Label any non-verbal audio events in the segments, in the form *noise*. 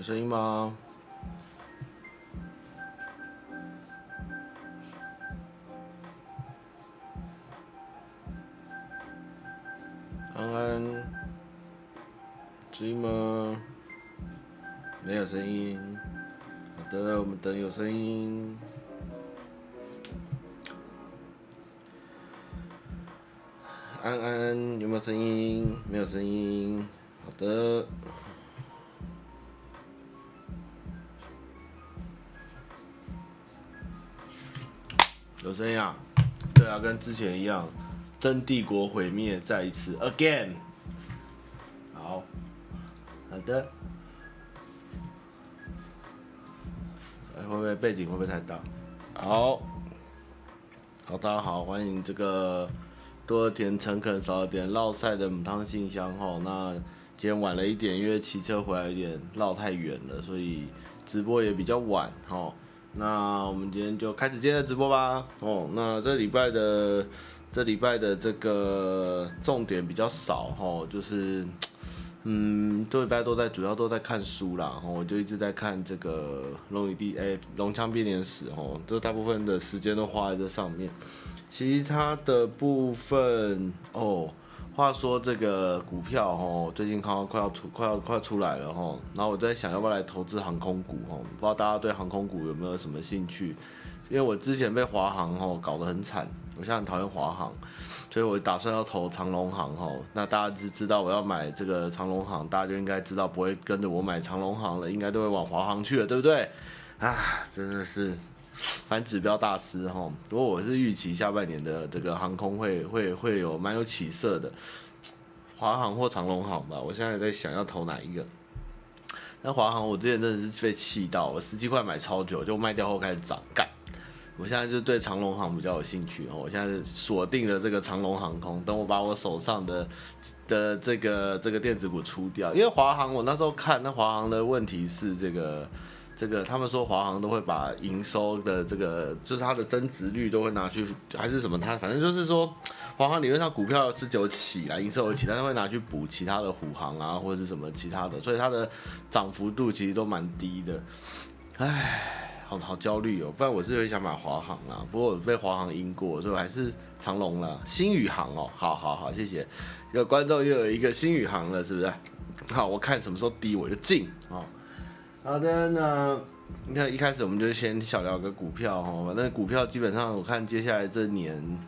有声音吗？安安，声音吗？没有声音。好的，我们等有声音。安安，有没有声音？没有声音。好的。有声音啊？对啊，跟之前一样，真帝国毁灭再一次，again。好，好的。哎，会不会背景会不会太大？好，好，大家好，欢迎这个。多甜诚恳少了点烙赛的母汤信箱哈，那今天晚了一点，因为骑车回来有点绕太远了，所以直播也比较晚哈。那我们今天就开始今天的直播吧。哦，那这礼拜的这礼拜的这个重点比较少哈，就是嗯，这礼拜都在主要都在看书啦，我就一直在看这个龙与地哎龙枪编年史哦，这大部分的时间都花在这上面。其他的部分哦，话说这个股票哦，最近快要快要出快要快出来了哦，然后我在想要不要来投资航空股哦，不知道大家对航空股有没有什么兴趣？因为我之前被华航吼搞得很惨，我现在很讨厌华航，所以我打算要投长龙航吼。那大家知知道我要买这个长龙航，大家就应该知道不会跟着我买长龙航了，应该都会往华航去了，对不对？啊，真的是。反指标大师哈，不过我是预期下半年的这个航空会会会有蛮有起色的，华航或长龙航吧。我现在在想要投哪一个。那华航我之前真的是被气到，我十七块买超久就卖掉后开始涨干。我现在就对长龙航比较有兴趣哦，我现在锁定了这个长龙航空，等我把我手上的的这个这个电子股出掉，因为华航我那时候看那华航的问题是这个。这个他们说华航都会把营收的这个，就是它的增值率都会拿去，还是什么？它反正就是说，华航理论上股票是有起来，营收有起，但是会拿去补其他的虎航啊，或者是什么其他的，所以它的涨幅度其实都蛮低的。唉，好好焦虑哦，不然我是会想买华航啦，不过我被华航阴过，所以我还是长荣了。新宇航哦，好好好，谢谢。有观众又有一个新宇航了，是不是？好，我看什么时候低我就进。好的，那你看一开始我们就先小聊个股票哈，反正股票基本上我看接下来这年，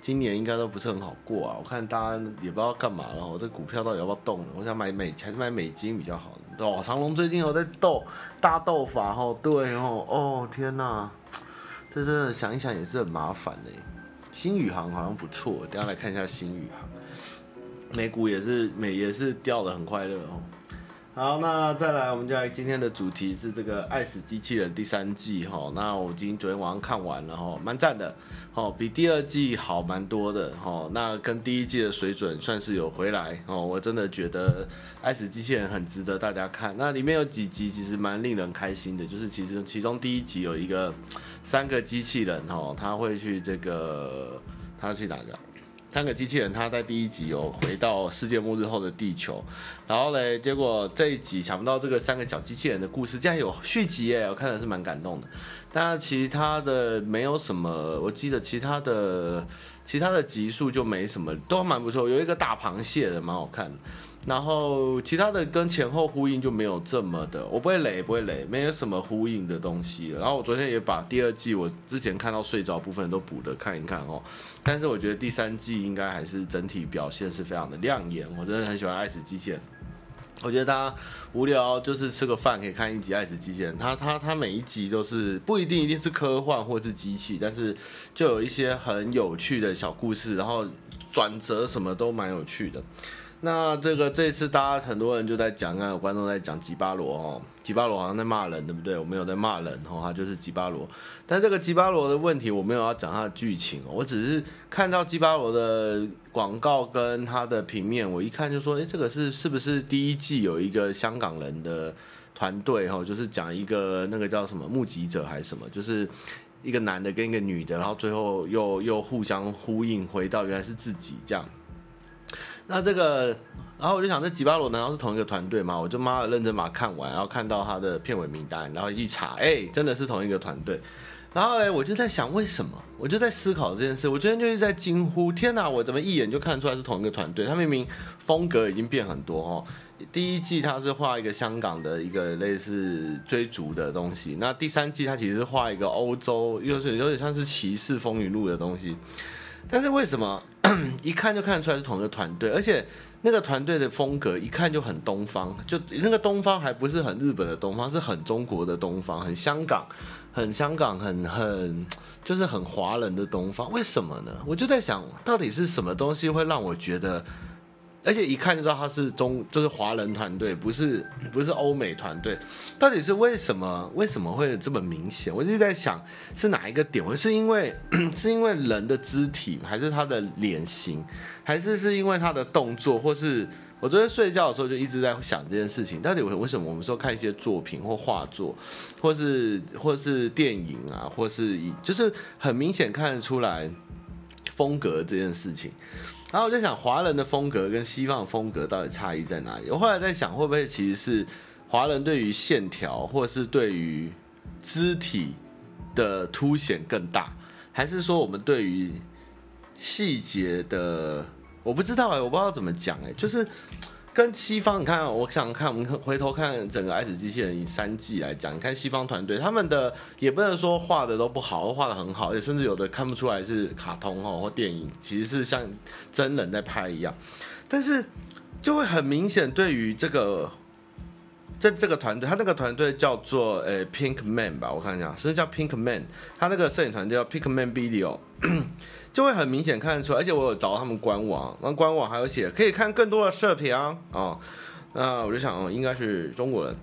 今年应该都不是很好过啊。我看大家也不知道干嘛了，我这股票到底要不要动？我想买美还是买美金比较好？哦，长荣最近有在斗大斗法哦，对哦，哦天哪，这真的想一想也是很麻烦的。新宇航好像不错，等下来看一下新宇航，美股也是美也是掉的很快乐哦。好，那再来，我们就来今天的主题是这个《爱死机器人》第三季哈。那我今天昨天晚上看完了哈，蛮赞的，哦，比第二季好蛮多的哈。那跟第一季的水准算是有回来哦。我真的觉得《爱死机器人》很值得大家看。那里面有几集其实蛮令人开心的，就是其实其中第一集有一个三个机器人哈，他会去这个他去哪个？三个机器人，他在第一集有回到世界末日后的地球，然后嘞，结果这一集想不到这个三个小机器人的故事竟然有续集耶，我看的是蛮感动的。但其他的没有什么，我记得其他的其他的集数就没什么，都蛮不错。有一个大螃蟹的蛮好看。然后其他的跟前后呼应就没有这么的，我不会雷，不会雷，没有什么呼应的东西。然后我昨天也把第二季我之前看到睡着部分都补的看一看哦。但是我觉得第三季应该还是整体表现是非常的亮眼。我真的很喜欢《爱死机器人》，我觉得大家无聊就是吃个饭可以看一集《爱死机器人》，它它它每一集都是不一定一定是科幻或是机器，但是就有一些很有趣的小故事，然后转折什么都蛮有趣的。那这个这次大家很多人就在讲，啊，有观众在讲吉巴罗哦，吉巴罗好像在骂人，对不对？我没有在骂人哦，他就是吉巴罗。但这个吉巴罗的问题，我没有要讲他的剧情哦，我只是看到吉巴罗的广告跟他的平面，我一看就说，哎，这个是是不是第一季有一个香港人的团队哈，就是讲一个那个叫什么目击者还是什么，就是一个男的跟一个女的，然后最后又又互相呼应，回到原来是自己这样。那这个，然后我就想，这吉巴罗难道是同一个团队吗？我就妈的认真把它看完，然后看到他的片尾名单，然后一查，哎，真的是同一个团队。然后呢，我就在想为什么？我就在思考这件事。我昨天就是在惊呼：天哪！我怎么一眼就看出来是同一个团队？他明明风格已经变很多哦。第一季他是画一个香港的一个类似追逐的东西，那第三季他其实是画一个欧洲，有点有点像是骑士风云录的东西。但是为什么一看就看得出来是同一个团队？而且那个团队的风格一看就很东方，就那个东方还不是很日本的东方，是很中国的东方，很香港。很香港，很很就是很华人的东方，为什么呢？我就在想，到底是什么东西会让我觉得，而且一看就知道他是中，就是华人团队，不是不是欧美团队，到底是为什么？为什么会这么明显？我就在想，是哪一个点？我是因为 *clears throat* 是因为人的肢体，还是他的脸型，还是是因为他的动作，或是？我昨天睡觉的时候就一直在想这件事情，到底为为什么我们说看一些作品或画作，或是或是电影啊，或是就是很明显看得出来风格这件事情，然后我就想华人的风格跟西方的风格到底差异在哪里？我后来在想，会不会其实是华人对于线条或是对于肢体的凸显更大，还是说我们对于细节的？我不知道哎、我不知道怎么讲哎、就是跟西方，你看，我想看，我们回头看整个《S 机器人》三季来讲，你看西方团队他们的也不能说画的都不好，画的很好，而且甚至有的看不出来是卡通哦或电影，其实是像真人在拍一样，但是就会很明显，对于这个这这个团队，他那个团队叫做呃、欸、Pink Man 吧，我看一下，是叫 Pink Man，他那个摄影团队叫 Pink Man Video。就会很明显看得出来，而且我有找到他们官网，那官网还有写可以看更多的视频啊，哦，那我就想哦，应该是中国人，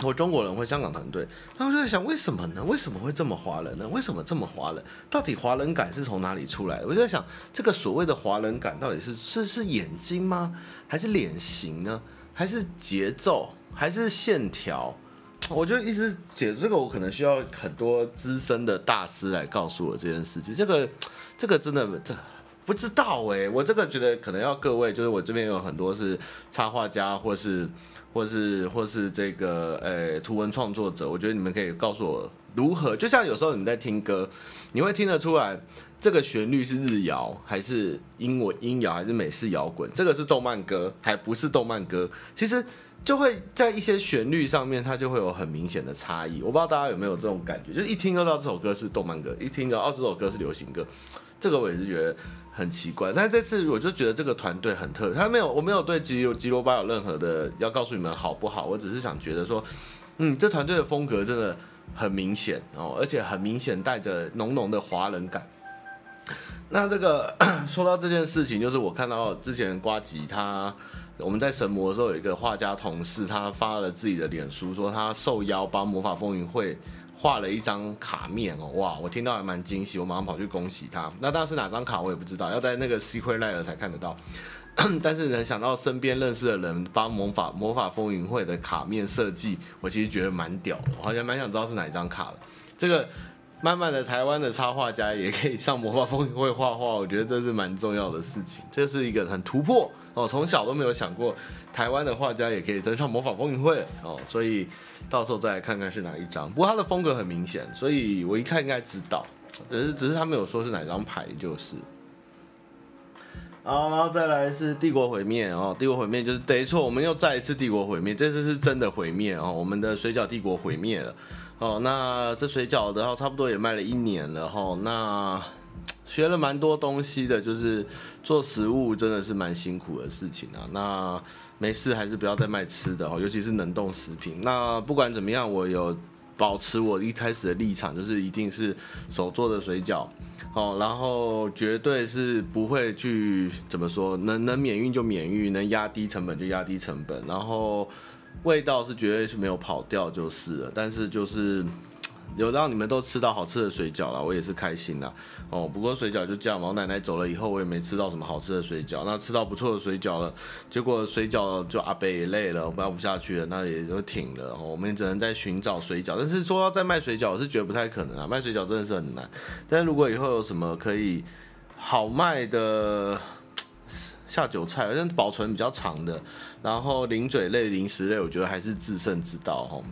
或中国人或香港团队，那我就在想为什么呢？为什么会这么华人呢？为什么这么华人？到底华人感是从哪里出来的？我就在想，这个所谓的华人感到底是是是眼睛吗？还是脸型呢？还是节奏？还是线条？我就一直解这个，我可能需要很多资深的大师来告诉我这件事情。这个，这个真的这不知道哎、我这个觉得可能要各位，就是我这边有很多是插画家，或是或是或是这个呃图文创作者，我觉得你们可以告诉我如何。就像有时候你在听歌，你会听得出来这个旋律是日谣还是英文音摇还是美式摇滚，这个是动漫歌还不是动漫歌，其实。就会在一些旋律上面，它就会有很明显的差异。我不知道大家有没有这种感觉，就是一听就知道这首歌是动漫歌，一听就哦这首歌是流行歌。这个我也是觉得很奇怪。但这次我就觉得这个团队很特别，他没有，我没有对吉吉罗巴有任何的要告诉你们好不好，我只是想觉得说，嗯，这团队的风格真的很明显哦，而且很明显带着浓浓的华人感。那这个说到这件事情，就是我看到之前瓜吉他。我们在神魔的时候，有一个画家同事，他发了自己的脸书，说他受邀帮魔法风云会画了一张卡面哦，哇，我听到还蛮惊喜，我马上跑去恭喜他。那当时哪张卡我也不知道，要在那个 Secret Lair 才看得到。*coughs* 但是能想到身边认识的人帮魔法魔法风云会的卡面设计，我其实觉得蛮屌的，我好像蛮想知道是哪一张卡的。这个慢慢的，台湾的插画家也可以上魔法风云会画画，我觉得这是蛮重要的事情，这是一个很突破。哦，从小都没有想过台湾的画家也可以登上魔法风云会哦，所以到时候再来看看是哪一张。不过他的风格很明显，所以我一看应该知道，只是只是他没有说是哪张牌就是。好，然后再来是帝国毁灭哦，帝国毁灭就是没错，我们又再一次帝国毁灭，这次是真的毁灭哦，我们的水饺帝国毁灭了哦，那这水饺的话差不多也卖了一年了哈、哦，那。学了蛮多东西的，就是做食物真的是蛮辛苦的事情啊。那没事，还是不要再卖吃的哦，尤其是冷冻食品。那不管怎么样，我有保持我一开始的立场，就是一定是手做的水饺哦，然后绝对是不会去怎么说，能能免运就免运，能压低成本就压低成本，然后味道是绝对是没有跑掉就是了。但是就是。有让你们都吃到好吃的水饺了，我也是开心啦。哦，不过水饺就这样嘛，我奶奶走了以后，我也没吃到什么好吃的水饺。那吃到不错的水饺了，结果水饺就阿伯也累了，我们要不下去了，那也就停了。我们只能在寻找水饺，但是说要再卖水饺，我是觉得不太可能啊，卖水饺真的是很难。但是如果以后有什么可以好卖的，下酒菜，好像保存比较长的，然后零嘴类、零食类，我觉得还是制胜之道哦。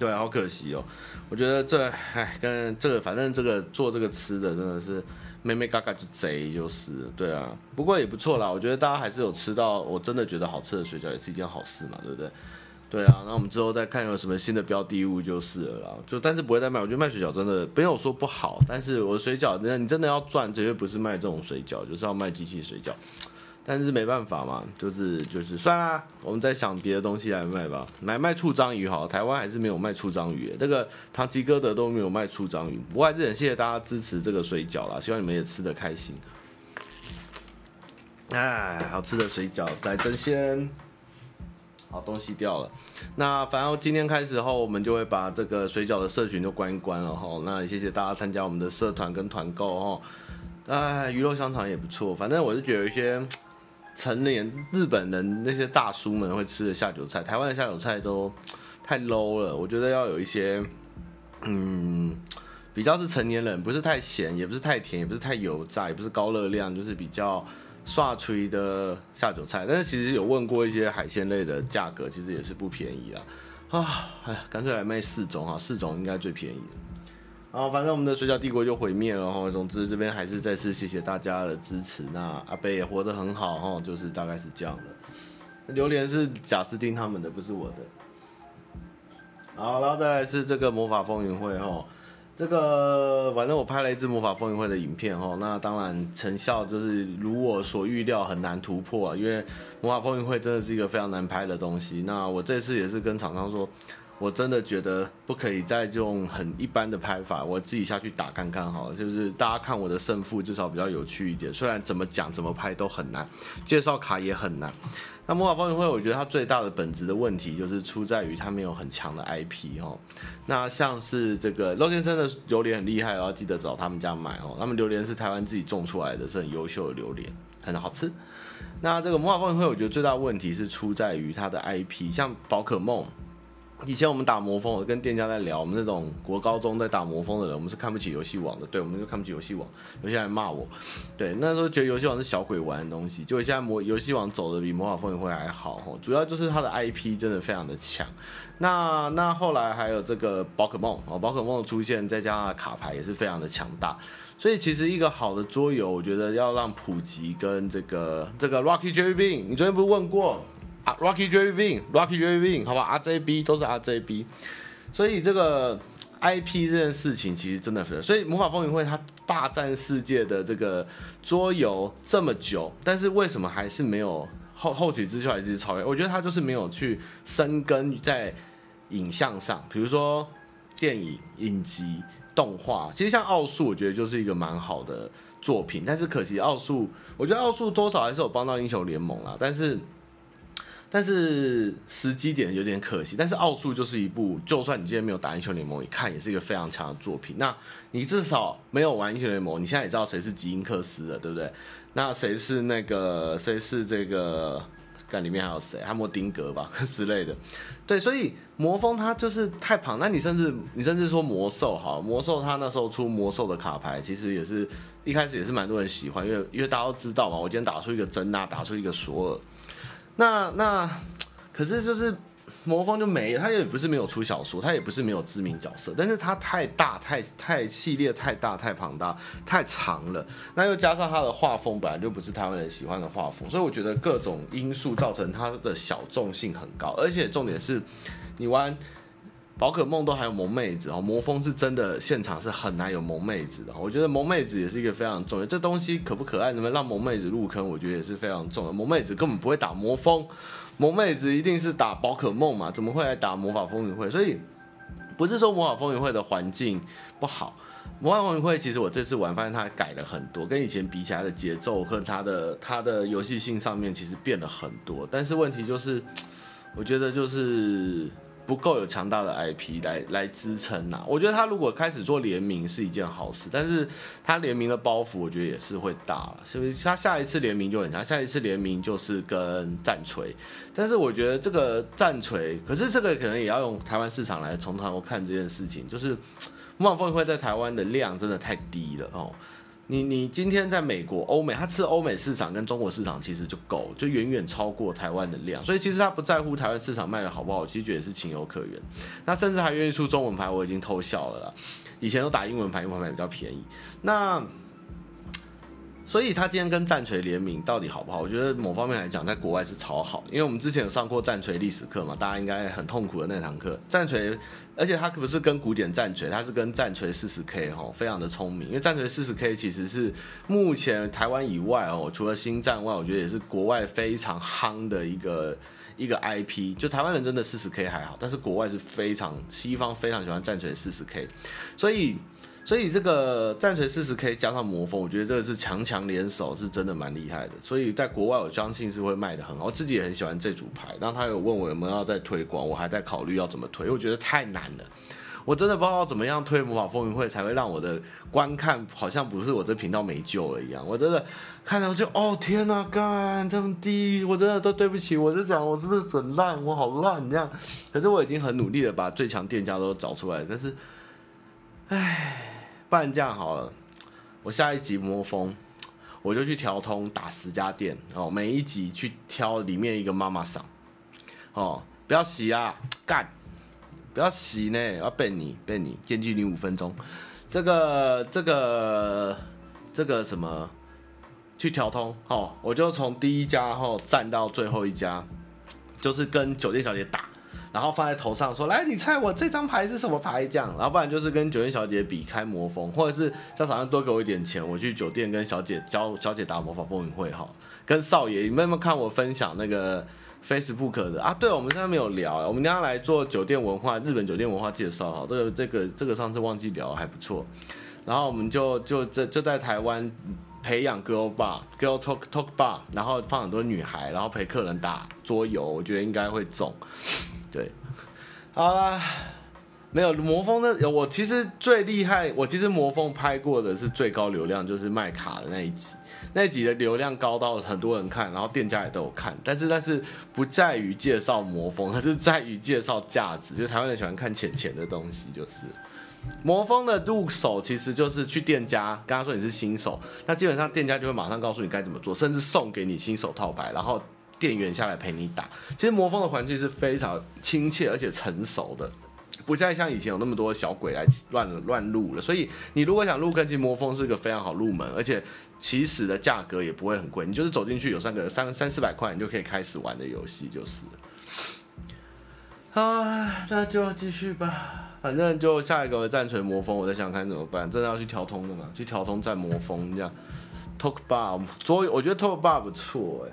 对，好可惜哦。我觉得这，哎，跟这个，反正这个做这个吃的真的是，妹妹嘎嘎就贼就是，对啊。不过也不错啦，我觉得大家还是有吃到，我真的觉得好吃的水饺也是一件好事嘛，对不对？对啊，那我们之后再看有什么新的标的物就是了啦。就但是不会再卖，我觉得卖水饺真的没有说不好，但是我的水饺，那你真的要赚，绝对不是卖这种水饺，就是要卖机器水饺。但是没办法嘛，就是就是算啦，我们再想别的东西来卖吧。买卖醋章鱼好，台湾还是没有卖醋章鱼，这个唐吉诃德都没有卖醋章鱼。不过还是很谢谢大家支持这个水饺啦，希望你们也吃得开心。哎，好吃的水饺在争鲜。好，东西掉了。那反正今天开始后，我们就会把这个水饺的社群就关一关了哈。那谢谢大家参加我们的社团跟团购哈。哎，鱼肉香肠也不错。反正我是觉得有一些成年日本人那些大叔们会吃的下酒菜，台湾的下酒菜都太 low 了。我觉得要有一些，嗯，比较是成年人，不是太咸，也不是太甜，也不是太油炸，也不是高热量，就是比较。刷锤的下酒菜，但是其实有问过一些海鲜类的价格，其实也是不便宜啦。啊，哎，干脆来卖四种哈，四种应该最便宜。然后反正我们的水饺帝国就毁灭了哈。总之这边还是再次谢谢大家的支持。那阿贝也活得很好哈，就是大概是这样的。榴莲是贾斯汀他们的，不是我的。好，然后再来是这个魔法风云会哈。这个反正我拍了一支魔法风云会的影片哦，那当然成效就是如我所预料很难突破啊，因为魔法风云会真的是一个非常难拍的东西。那我这次也是跟厂商说，我真的觉得不可以再用很一般的拍法，我自己下去打看看好了，就是大家看我的胜负至少比较有趣一点。虽然怎么讲怎么拍都很难，介绍卡也很难。那魔法风云会，我觉得它最大的本质的问题就是出在于它没有很强的 IP 哦。那像是这个肉先生的榴莲很厉害，要记得找他们家买哦。他们榴莲是台湾自己种出来的，是很优秀的榴莲，很好吃。那这个魔法风云会，我觉得最大问题是出在于它的 IP，像宝可梦。以前我们打魔方，我跟店家在聊，我们那种国高中在打魔方的人，我们是看不起游戏王的，对，我们就看不起游戏王，有些人骂我，对，那时候觉得游戏王是小鬼玩的东西，结果现在魔游戏王走的比魔法风云会还好，主要就是它的 IP 真的非常的强。那那后来还有这个宝可梦哦，宝可梦的出现，再加上卡牌也是非常的强大，所以其实一个好的桌游，我觉得要让普及跟这个这个 Rocky Jelly Bean，你昨天不是问过？啊，Rocky Jelly Bean，Rocky Jelly Bean，好吧，RJB 都是 RJB，所以这个 IP 这件事情其实真的是，所以魔法风云会它霸占世界的这个桌游这么久，但是为什么还是没有后后起之秀还是超越？我觉得它就是没有去深耕在影像上，比如说电影、影集、动画，其实像奥数，我觉得就是一个蛮好的作品，但是可惜奥数，我觉得奥数多少还是有帮到英雄联盟啦，但是。但是时机点有点可惜，但是奥数就是一部，就算你今天没有打英雄联盟，你看也是一个非常强的作品。那你至少没有玩英雄联盟，你现在也知道谁是吉因克斯了，对不对？那谁是那个谁是这个？看里面还有谁？汉莫丁格吧 *laughs* 之类的。对，所以魔蜂它就是太庞。那你甚至你甚至说魔兽好，魔兽它那时候出魔兽的卡牌，其实也是一开始也是蛮多人喜欢，因为因为大家都知道嘛，我今天打出一个真娜，打出一个索尔。那那，可是就是魔方就没，他也不是没有出小说，他也不是没有知名角色，但是他太大太太系列太大太庞大太长了，那又加上他的画风本来就不是台湾人喜欢的画风，所以我觉得各种因素造成他的小众性很高，而且重点是，你玩。宝可梦都还有萌妹子哦，魔风是真的现场是很难有萌妹子的。我觉得萌妹子也是一个非常重要，这东西可不可爱，能不能让萌妹子入坑，我觉得也是非常重要。萌妹子根本不会打魔风，萌妹子一定是打宝可梦嘛，怎么会来打魔法风云会？所以不是说魔法风云会的环境不好，魔法风云会其实我这次玩发现它改了很多，跟以前比起来的节奏和它的它的游戏性上面其实变了很多，但是问题就是，我觉得就是。不够有强大的 IP 来来支撑呐，我觉得他如果开始做联名是一件好事，但是他联名的包袱我觉得也是会大了，是不是？他下一次联名就很强，下一次联名就是跟战锤，但是我觉得这个战锤，可是这个可能也要用台湾市场来从头看这件事情，就是魔法风云会在台湾的量真的太低了哦。你你今天在美国、欧美，他吃欧美市场跟中国市场其实就够，就远远超过台湾的量，所以其实他不在乎台湾市场卖的好不好，其实觉得是情有可原。那甚至还愿意出中文牌，我已经偷笑了啦。以前都打英文牌，英文牌比较便宜。那所以他今天跟战锤联名到底好不好？我觉得某方面来讲，在国外是超好，因为我们之前有上过战锤历史课嘛，大家应该很痛苦的那堂课。战锤，而且他可不是跟古典战锤，他是跟战锤四十 K 哈，非常的聪明。因为战锤四十 K 其实是目前台湾以外哦，除了星战外，我觉得也是国外非常夯的一个一个 IP。就台湾人真的四十 K 还好，但是国外是非常西方非常喜欢战锤四十 K，所以。所以这个战锤四十 K 加上魔风，我觉得这个是强强联手，是真的蛮厉害的。所以在国外，我相信是会卖得很好。我自己也很喜欢这组牌。然后他有问我有没有要再推广，我还在考虑要怎么推，因为我觉得太难了。我真的不知道怎么样推魔法风云会才会让我的观看好像不是我这频道没救了一样。我真的看到就哦天呐，干这么低，我真的都对不起。我就讲我是不是准烂，我好烂这样。可是我已经很努力的把最强店家都找出来，但是，哎。不然这样好了，我下一集魔风，我就去调通打十家店哦，每一集去挑里面一个妈妈桑，哦，不要洗啊，干，不要洗呢，要背你背你，间距你五分钟，这个这个这个什么，去调通哦，我就从第一家后站到最后一家，就是跟酒店小姐打。然后放在头上说：“来，你猜我这张牌是什么牌？”这样，然后不然就是跟酒店小姐比开魔风，或者是叫厂商多给我一点钱，我去酒店跟小姐教小姐打魔法风云会哈。跟少爷，你们有没有看我分享那个 Facebook 的啊？对，我们现在没有聊，我们今天来做酒店文化，日本酒店文化介绍哈。这个这个这个上次忘记聊还不错。然后我们就就在就在台湾培养 girl bar girl talk talk bar，然后放很多女孩，然后陪客人打桌游，我觉得应该会中。好啦，没有魔风的，我其实最厉害，我其实魔风拍过的是最高流量，就是卖卡的那一集，那一集的流量高到很多人看，然后店家也都有看，但是但是不在于介绍魔风，而是在于介绍价值，就是台湾人喜欢看浅浅的东西，就是魔风的入手其实就是去店家，跟他说你是新手，那基本上店家就会马上告诉你该怎么做，甚至送给你新手套牌，然后。店员下来陪你打，其实魔风的环境是非常亲切而且成熟的，不再像以前有那么多小鬼来乱乱入了。所以你如果想入坑，其实魔风是个非常好入门，而且起始的价格也不会很贵，你就是走进去有三个三三四百块，你就可以开始玩的游戏就是。好，那就继续吧，反正就下一个战锤魔风，我在想看怎么办，真的要去调通的嘛？去调通战魔风这样，Talk Bar 桌，我觉得 Talk Bar 不错哎。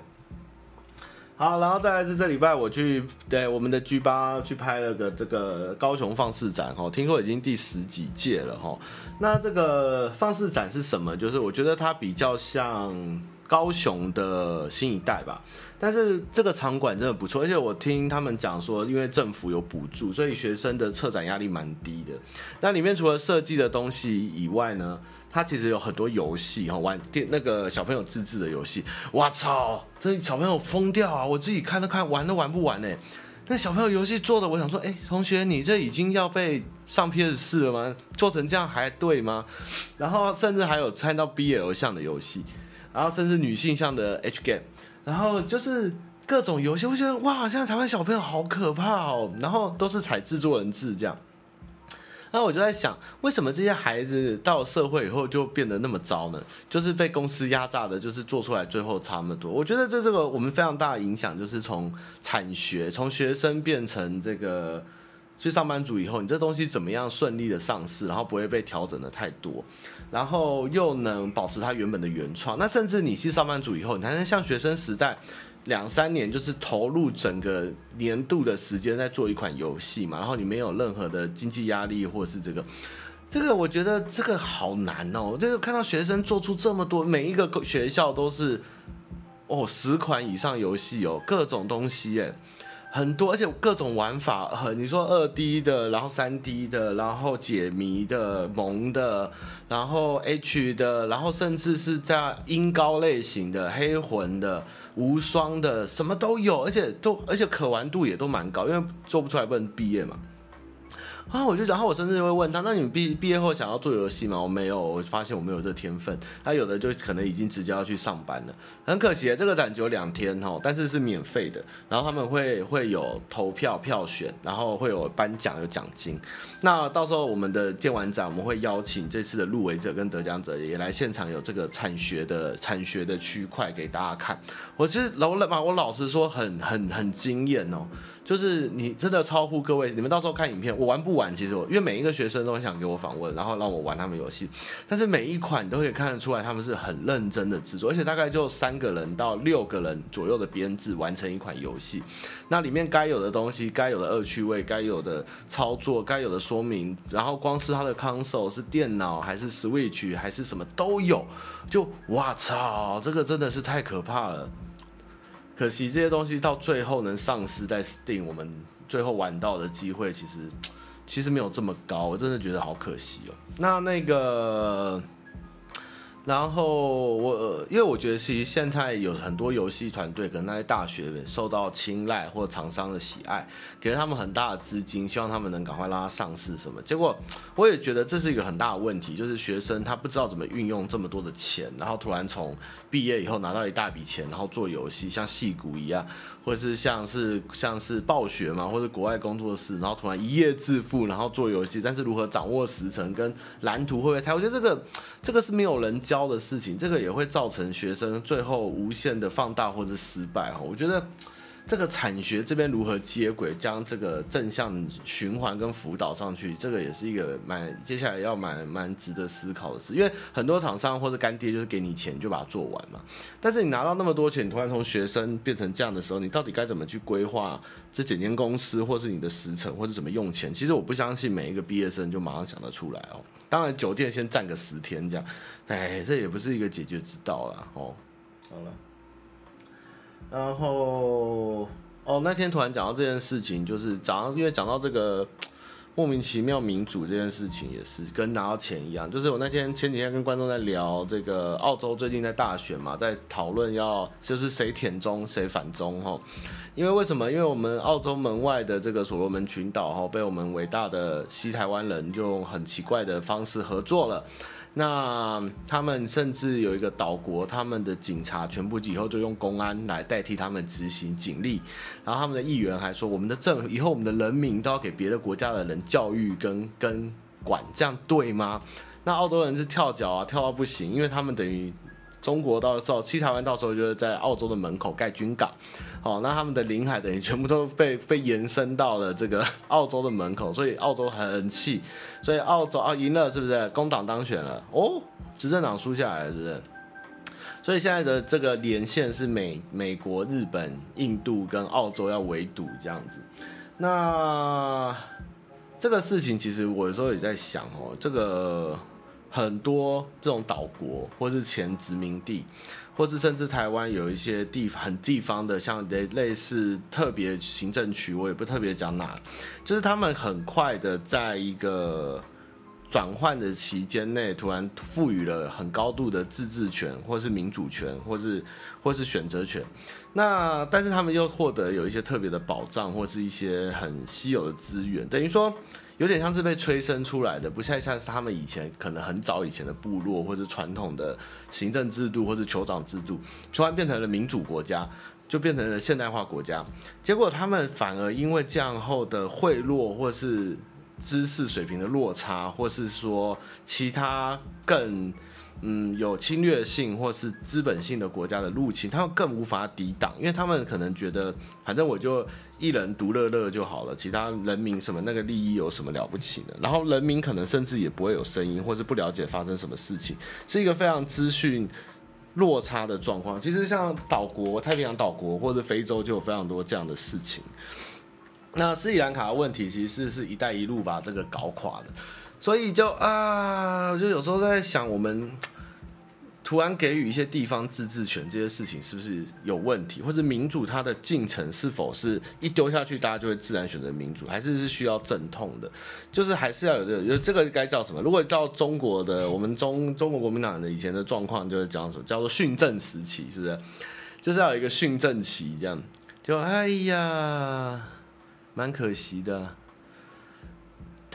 好，然后再来是这礼拜我去对我们的 G 八去拍了个这个高雄放肆展哈，听说已经第十几届了哈。那这个放肆展是什么？就是我觉得它比较像高雄的新一代吧。但是这个场馆真的不错，而且我听他们讲说，因为政府有补助，所以学生的策展压力蛮低的。那里面除了设计的东西以外呢，它其实有很多游戏哈，玩电那个小朋友自制的游戏，我操，这小朋友疯掉啊！我自己看都看玩都玩不完呢。那小朋友游戏做的，我想说，哎，同学，你这已经要被上 PS 四了吗？做成这样还对吗？然后甚至还有参到 BL 向的游戏，然后甚至女性向的 H game，然后就是各种游戏，我觉得哇，现在台湾小朋友好可怕哦。然后都是采制作人制这样。那我就在想，为什么这些孩子到社会以后就变得那么糟呢？就是被公司压榨的，就是做出来最后差那么多。我觉得这这个我们非常大的影响，就是从产学，从学生变成这个去上班族以后，你这东西怎么样顺利的上市，然后不会被调整的太多，然后又能保持它原本的原创。那甚至你是上班族以后，你还能像学生时代。两三年就是投入整个年度的时间在做一款游戏嘛，然后你没有任何的经济压力或者是这个，这个我觉得这个好难哦。这个看到学生做出这么多，每一个学校都是哦十款以上游戏哦，各种东西哎，很多，而且各种玩法，很你说二 D 的，然后三 D 的，然后解谜的、萌的，然后 H 的，然后甚至是在音高类型的、黑魂的。无双的什么都有，而且都而且可玩度也都蛮高，因为做不出来不能毕业嘛。啊，我就然后我甚至会问他，那你们毕毕业后想要做游戏吗？我没有，我发现我没有这天分。他有的就可能已经直接要去上班了，很可惜，这个展只有两天哦，但是是免费的。然后他们会会有投票票选，然后会有颁奖有奖金。那到时候我们的电玩展，我们会邀请这次的入围者跟得奖者也来现场，有这个产学的产学的区块给大家看。我其实老老我老实说很很很惊艳哦。就是你真的超乎各位，你们到时候看影片，我玩不玩？其实我因为每一个学生都很想给我访问，然后让我玩他们游戏，但是每一款都可以看得出来他们是很认真的制作，而且大概就三个人到六个人左右的编制完成一款游戏，那里面该有的东西、该有的恶趣味、该有的操作、该有的说明，然后光是它的 console 是电脑还是 Switch 还是什么都有，就哇操，这个真的是太可怕了。可惜这些东西到最后能丧失在 Steam，我们最后玩到的机会其实其实没有这么高，我真的觉得好可惜哦。那那个。然后我，因为我觉得其实现在有很多游戏团队，可能那些大学受到青睐或厂商的喜爱，给了他们很大的资金，希望他们能赶快拉上市什么。结果我也觉得这是一个很大的问题，就是学生他不知道怎么运用这么多的钱，然后突然从毕业以后拿到一大笔钱，然后做游戏，像矽谷一样。或是像是像是暴雪嘛，或者国外工作室，然后突然一夜致富，然后做游戏，但是如何掌握时程跟蓝图会不会太？我觉得这个这个是没有人教的事情，这个也会造成学生最后无限的放大或者失败哈。我觉得。这个产学这边如何接轨，将这个正向循环跟辅导上去，这个也是一个蛮接下来要蛮蛮值得思考的事。因为很多厂商或者干爹就是给你钱就把它做完嘛，但是你拿到那么多钱，你突然从学生变成这样的时候，你到底该怎么去规划这几间公司，或是你的时程，或者怎么用钱？其实我不相信每一个毕业生就马上想得出来哦。当然酒店先占个十天这样，哎，这也不是一个解决之道啦哦。好了。然后哦，那天突然讲到这件事情，就是早上因为讲到这个莫名其妙民主这件事情，也是跟拿到钱一样。就是我那天前几天跟观众在聊这个澳洲最近在大选嘛，在讨论要就是谁舔中谁反中哈。因为为什么？因为我们澳洲门外的这个所罗门群岛哈，被我们伟大的西台湾人就用很奇怪的方式合作了。那他们甚至有一个岛国，他们的警察全部以后就用公安来代替他们执行警力，然后他们的议员还说，我们的政以后我们的人民都要给别的国家的人教育跟跟管，这样对吗？那澳洲人是跳脚啊，跳到不行，因为他们等于。中国到时候，西台湾到时候就是在澳洲的门口盖军港，好，那他们的领海等于全部都被被延伸到了这个澳洲的门口，所以澳洲很气，所以澳洲啊赢了是不是？工党当选了哦，执政党输下来了是不是？所以现在的这个连线是美美国、日本、印度跟澳洲要围堵这样子，那这个事情其实我有时候也在想哦，这个。很多这种岛国，或是前殖民地，或是甚至台湾有一些地方很地方的，像类类似特别行政区，我也不特别讲哪，就是他们很快的在一个转换的期间内，突然赋予了很高度的自治权，或是民主权，或是或是选择权。那但是他们又获得有一些特别的保障，或是一些很稀有的资源，等于说。有点像是被催生出来的，不像像是他们以前可能很早以前的部落，或者传统的行政制度，或者酋长制度，突然变成了民主国家，就变成了现代化国家。结果他们反而因为这样后的贿赂，或是知识水平的落差，或是说其他更。嗯，有侵略性或是资本性的国家的入侵，他们更无法抵挡，因为他们可能觉得，反正我就一人独乐乐就好了，其他人民什么那个利益有什么了不起呢？然后人民可能甚至也不会有声音，或是不了解发生什么事情，是一个非常资讯落差的状况。其实像岛国、太平洋岛国或者非洲就有非常多这样的事情。那斯里兰卡的问题其实是一带一路把这个搞垮的。所以就啊，我就有时候在想，我们突然给予一些地方自治权这些事情是不是有问题，或者民主它的进程是否是一丢下去大家就会自然选择民主，还是是需要阵痛的？就是还是要有这个，这个该叫什么？如果叫中国的，我们中中国国民党的以前的状况就是讲什么叫做训政时期，是不是？就是要有一个训政期，这样就哎呀，蛮可惜的。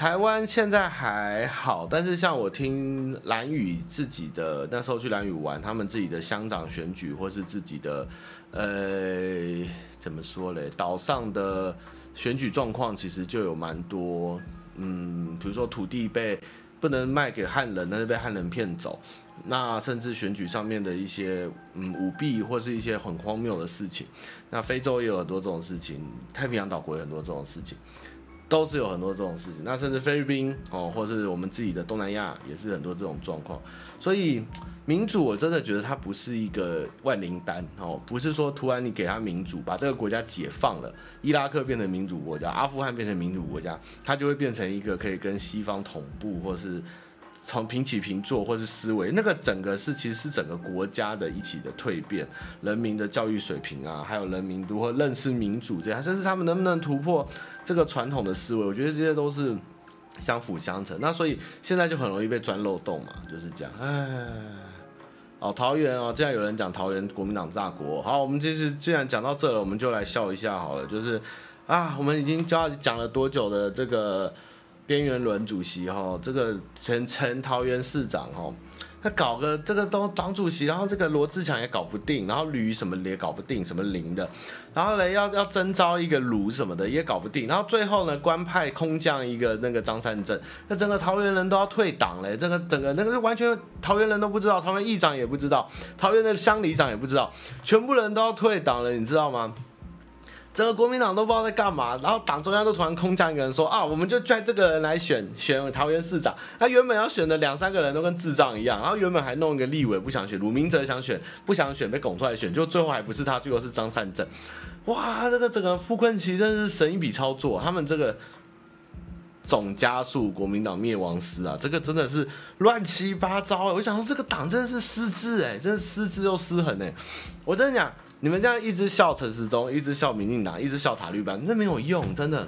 台湾现在还好，但是像我听蓝宇自己的那时候去蓝宇玩，他们自己的乡长选举，或是自己的呃怎么说嘞，岛上的选举状况，其实就有蛮多，嗯，比如说土地被不能卖给汉人，但是被汉人骗走，那甚至选举上面的一些嗯舞弊，或是一些很荒谬的事情。那非洲也有很多这种事情，太平洋岛国有很多这种事情。都是有很多这种事情，那甚至菲律宾哦，或是我们自己的东南亚也是很多这种状况。所以民主，我真的觉得它不是一个万灵丹哦，不是说突然你给他民主，把这个国家解放了，伊拉克变成民主国家，阿富汗变成民主国家，它就会变成一个可以跟西方同步，或是。从平起平坐，或是思维，那个整个是其实是整个国家的一起的蜕变，人民的教育水平啊，还有人民如何认识民主这样，甚至他们能不能突破这个传统的思维，我觉得这些都是相辅相成。那所以现在就很容易被钻漏洞嘛，就是这样。哎，哦，桃园哦，既然有人讲桃园国民党炸国，好，我们其实既然讲到这了，我们就来笑一下好了，就是啊，我们已经讲讲了多久的这个。边缘轮主席哈，这个前前桃园市长哈，他搞个这个都党主席，然后这个罗志强也搞不定，然后吕什么也搞不定，什么林的，然后呢要要征召一个卢什么的也搞不定，然后最后呢官派空降一个那个张善政，那整个桃园人都要退党嘞，这个整个那个完全桃园人都不知道，桃园议长也不知道，桃园的乡里长也不知道，全部人都要退党了，你知道吗？整个国民党都不知道在干嘛，然后党中央都突然空降一个人说啊，我们就拽这个人来选选桃园市长。他原本要选的两三个人都跟智障一样，然后原本还弄一个立委不想选，鲁明哲想选不想选被拱出来选，就最后还不是他，最后是张善政。哇，这个整个傅昆萁真是神一笔操作，他们这个总加速国民党灭亡史啊，这个真的是乱七八糟。我想说这个党真的是失智哎，真是失智又失衡哎，我真的讲。你们这样一直笑陈时中，一直笑民进党，一直笑塔律班，这没有用，真的，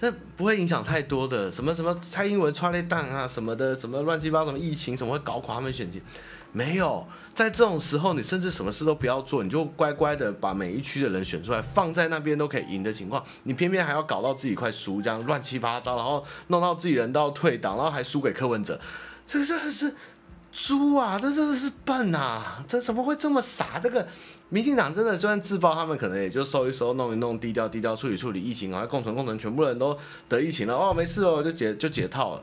这不会影响太多的。什么什么蔡英文穿了蛋啊，什么的，什么乱七八糟，什么疫情，怎么会搞垮他们选情，没有。在这种时候，你甚至什么事都不要做，你就乖乖的把每一区的人选出来，放在那边都可以赢的情况，你偏偏还要搞到自己快输，这样乱七八糟，然后弄到自己人都要退党，然后还输给柯文哲，这真的是。猪啊，这真的是笨啊！这怎么会这么傻？这个民进党真的，就算自爆，他们可能也就收一收，弄一弄，低调低调处理处理疫情，然后共存共存，全部人都得疫情了，哦，没事哦，就解就解套了。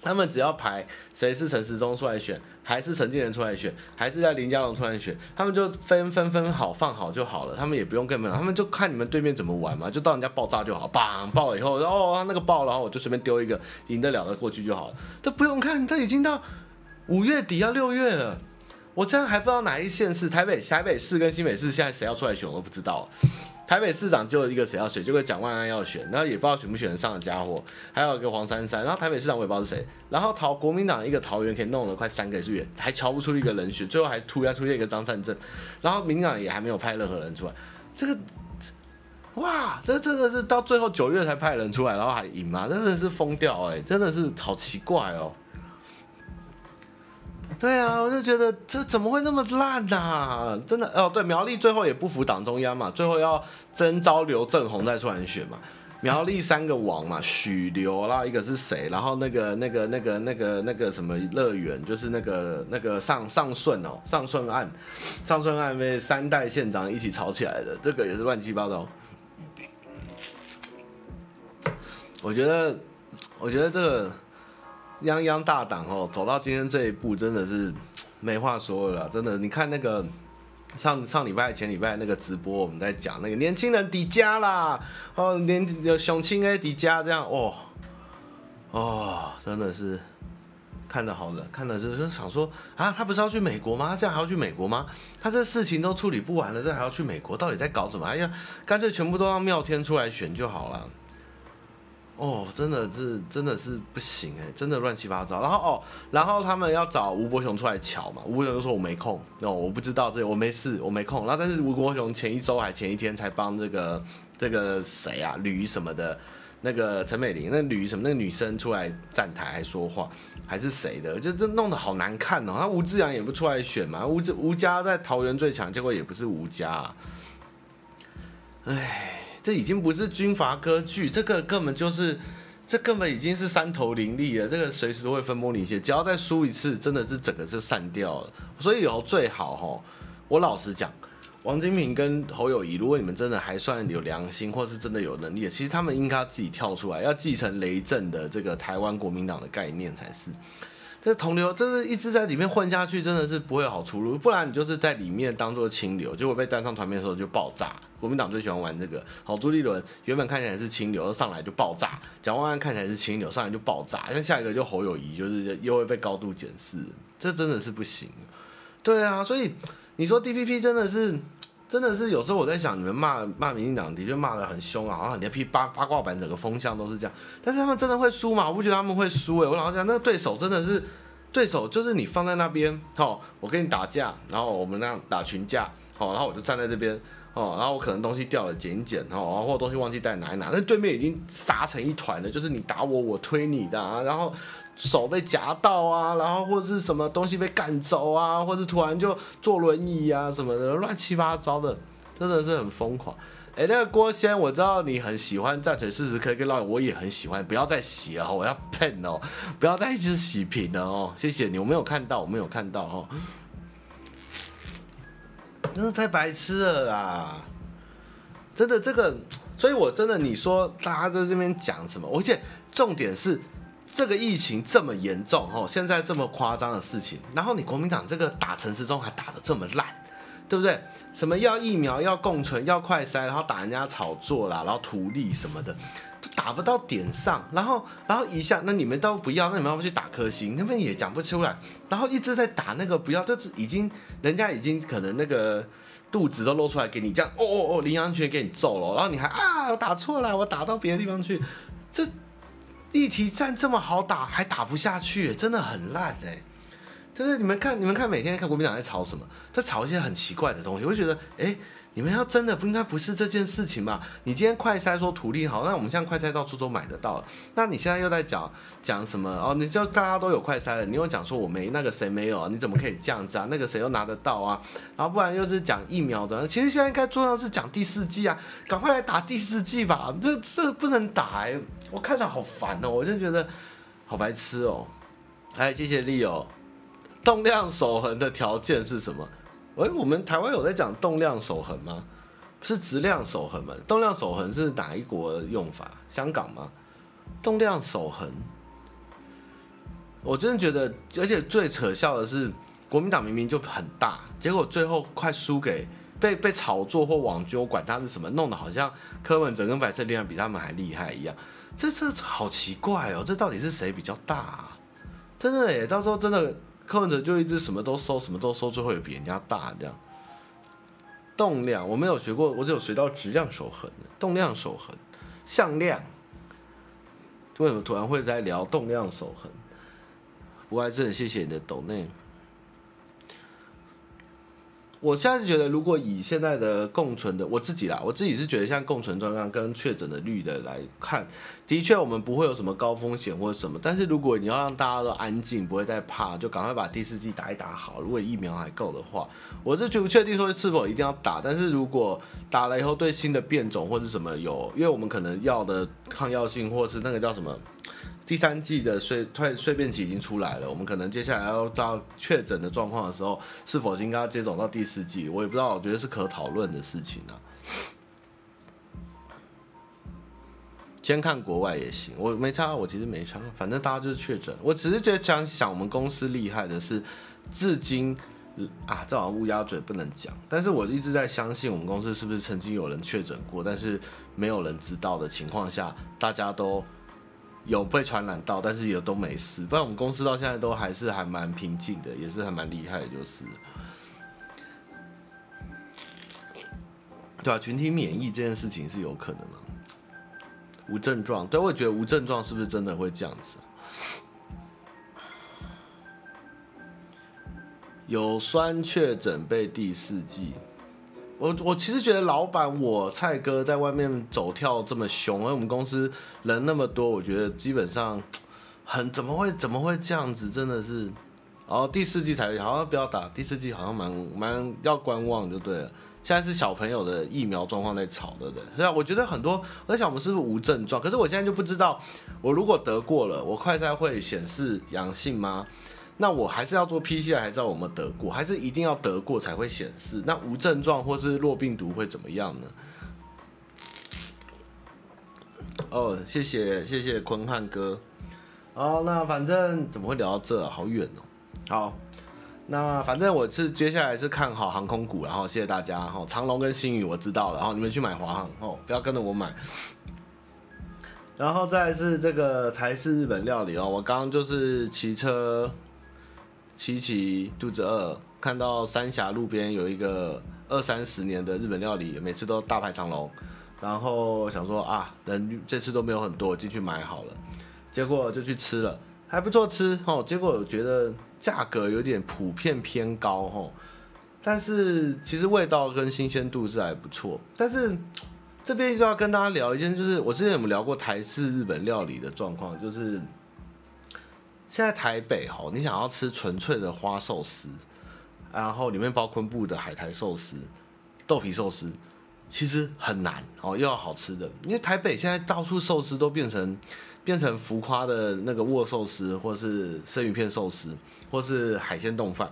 他们只要排谁是陈时中出来选，还是陈建仁出来选，还是在林佳龙出来选，他们就分分分好放好就好了。他们也不用根本，他们就看你们对面怎么玩嘛，就到人家爆炸就好，砰爆了以后，哦，他那个爆了，然后我就随便丢一个赢得了的过去就好了，都不用看，他已经到。五月底要六月了，我这样还不知道哪一县市，台北、台北市跟新北市现在谁要出来选我都不知道。台北市长就有一个谁要选，就个蒋万安要选，然后也不知道选不选得上的家伙，还有一个黄珊珊，然后台北市长我也不知道是谁，然后桃国民党一个桃园可以弄了快三个月，还瞧不出一个人选，最后还突然出现一个张善政，然后民党也还没有派任何人出来，这个哇，这真的是到最后九月才派人出来，然后还赢吗？真的是疯掉哎，真的是好奇怪哦。对啊，我就觉得这怎么会那么烂啊？真的哦，对，苗栗最后也不服党中央嘛，最后要征召刘正宏再出来选嘛。苗栗三个王嘛，许刘，然后一个是谁？然后那个那个那个那个那个什么乐园，就是那个那个上上顺哦，上顺案，上顺案被三代县长一起吵起来的，这个也是乱七八糟。我觉得，我觉得这个。泱泱大党哦，走到今天这一步，真的是没话说了。真的，你看那个上上礼拜、前礼拜那个直播，我们在讲那个年轻人迪迦啦，哦，年有雄青 A 迪迦这样，哦哦，真的是看得好了，看的就是想说啊，他不是要去美国吗？他这样还要去美国吗？他这事情都处理不完了，这还要去美国？到底在搞什么？哎呀，干脆全部都让妙天出来选就好了。哦，真的是真的是不行哎，真的乱七八糟。然后哦，然后他们要找吴伯雄出来瞧嘛，吴伯雄就说我没空，哦，我不知道这，我没事，我没空。然后但是吴伯雄前一周还前一天才帮这个这个谁啊吕什么的，那个陈美玲，那吕什么那个女生出来站台还说话，还是谁的，就这弄得好难看哦。那吴志阳也不出来选嘛，吴志吴家在桃园最强，结果也不是吴家啊，哎。这已经不是军阀割据，这个根本就是这根本已经是三头林立了，这个随时都会分崩离析，只要再输一次，真的是整个就散掉了。所以以后最好哈，我老实讲，王金平跟侯友谊，如果你们真的还算有良心，或是真的有能力的，其实他们应该自己跳出来，要继承雷震的这个台湾国民党的概念才是。这同流，这是一直在里面混下去，真的是不会有好出路。不然你就是在里面当做清流，结果被单上团面的时候就爆炸。国民党最喜欢玩这个。好，朱立伦原本看起来是清流，上来就爆炸；蒋万安看起来是清流，上来就爆炸。像下一个就侯友谊，就是又会被高度检视，这真的是不行。对啊，所以你说 DPP 真的是，真的是有时候我在想，你们骂骂民进党的确骂得很凶啊，然后你的批八八卦版整个风向都是这样，但是他们真的会输吗？我不觉得他们会输诶、我老实讲，那个对手真的是对手，就是你放在那边，哦，我跟你打架，然后我们那样打群架，哦，然后我就站在这边，哦，然后我可能东西掉了捡一捡，哦，或者东西忘记带拿一拿，那对面已经杀成一团了，就是你打我，我推你的，啊，然后。手被夹到啊，然后或者是什么东西被干走啊，或者突然就坐轮椅啊什么的，乱七八糟的，真的是很疯狂。哎，那个郭先，我知道你很喜欢战锤四十 K 跟烙，我也很喜欢，不要再洗了，我要喷哦，不要再一直洗屏了哦，谢谢你，我没有看到，我没有看到哦，真的太白痴了啦，真的这个，所以我真的你说大家在这边讲什么，而且重点是。这个疫情这么严重哦，现在这么夸张的事情，然后你国民党这个打陈时中还打得这么烂，对不对？什么要疫苗、要共存、要快筛，然后打人家炒作啦，然后图利什么的，都打不到点上。然后，然后一下，那你们都不要，那你们要不去打科兴？那边也讲不出来。然后一直在打那个不要，就是已经人家已经可能那个肚子都露出来给你这样，哦哦哦，林阳泉给你揍了，然后你还啊，我打错了，我打到别的地方去，这。议题战这么好打，还打不下去，真的很烂哎！就是你们看，你们看，每天看国民党在吵什么，在吵一些很奇怪的东西。我就觉得，哎，你们要真的不应该不是这件事情嘛？你今天快筛说土地好，那我们现在快筛到处都买得到了，那你现在又在讲讲什么？哦，你就大家都有快筛了，你又讲说我没，那个谁没有？你怎么可以这样子啊？那个谁又拿得到啊？然后不然又是讲疫苗的，其实现在应该重要是讲第四剂啊，赶快来打第四剂吧！这这不能打哎。我看着好烦哦，我就觉得好白痴哦。哎，谢谢丽友。动量守恒的条件是什么？哎，我们台湾有在讲动量守恒吗？是质量守恒吗？动量守恒是哪一国的用法？香港吗？动量守恒，我真的觉得，而且最扯笑的是，国民党明明就很大，结果最后快输给被被炒作或网军，我管他是什么，弄得好像柯文哲跟白色力量比他们还厉害一样。这这好奇怪哦，这到底是谁比较大啊？真的耶，到时候真的柯文哲就一直什么都收，什么都收，最后也比人家大这样。动量我没有学过，我只有学到质量守恒，动量守恒，向量。为什么突然会在聊动量守恒？我还是很谢谢你的抖内。我现在是觉得，如果以现在的共存的我自己啦，我自己是觉得像共存状况跟确诊的率的来看，的确我们不会有什么高风险或者什么。但是如果你要让大家都安静，不会再怕，就赶快把第四剂打一打好。如果疫苗还够的话，我是就不确定说是否一定要打。但是如果打了以后对新的变种或者什么有，因为我们可能要的抗药性或是那个叫什么。第三季的衰退衰变期已经出来了，我们可能接下来要到确诊的状况的时候，是否应该接种到第四季？我也不知道，我觉得是可讨论的事情啊。先看国外也行，我没差，我其实没差，反正大家就是确诊。我只是觉得想想我们公司厉害的是，至今啊，这好像乌鸦嘴不能讲，但是我一直在相信我们公司是不是曾经有人确诊过，但是没有人知道的情况下，大家都。有被传染到，但是也都没事。不然我们公司到现在都还是还蛮平静的，也是还蛮厉害的，就是。对啊，群体免疫这件事情是有可能的。无症状，对，我也觉得无症状是不是真的会这样子？有酸确诊被第四季。我我其实觉得老板我蔡哥在外面走跳这么凶，而我们公司人那么多，我觉得基本上很怎么会怎么会这样子？真的是，然后第四季才好像不要打，第四季好像蛮蛮要观望就对了。现在是小朋友的疫苗状况在吵，对不对？是啊，我觉得很多我在想，我们是不是无症状？可是我现在就不知道，我如果得过了，我快筛会显示阳性吗？那我还是要做 PCR，还是要我们得过，还是一定要得过才会显示？那无症状或是弱病毒会怎么样呢？哦，谢谢谢谢坤汉哥。好，那反正怎么会聊到这？好远哦。好。那反正我是接下来是看好航空股，然后谢谢大家哈，长龙跟新宇我知道了，然后你们去买华航哦，不要跟着我买。然后再是这个台式日本料理哦，我刚刚就是骑车琪琪肚子饿，看到三峡路边有一个二三十年的日本料理，每次都大排长龙，然后想说啊，人这次都没有很多，进去买好了，结果就去吃了，还不错吃哦，结果我觉得。价格有点普遍偏高哦，但是其实味道跟新鲜度是还不错。但是这边就要跟大家聊一件，就是我之前有没有聊过台式日本料理的状况？就是现在台北吼，你想要吃纯粹的花寿司，然后里面包昆布的海苔寿司、豆皮寿司，其实很难哦，又要好吃的。因为台北现在到处寿司都变成。变成浮夸的那个握寿司，或是生鱼片寿司，或是海鲜冻饭。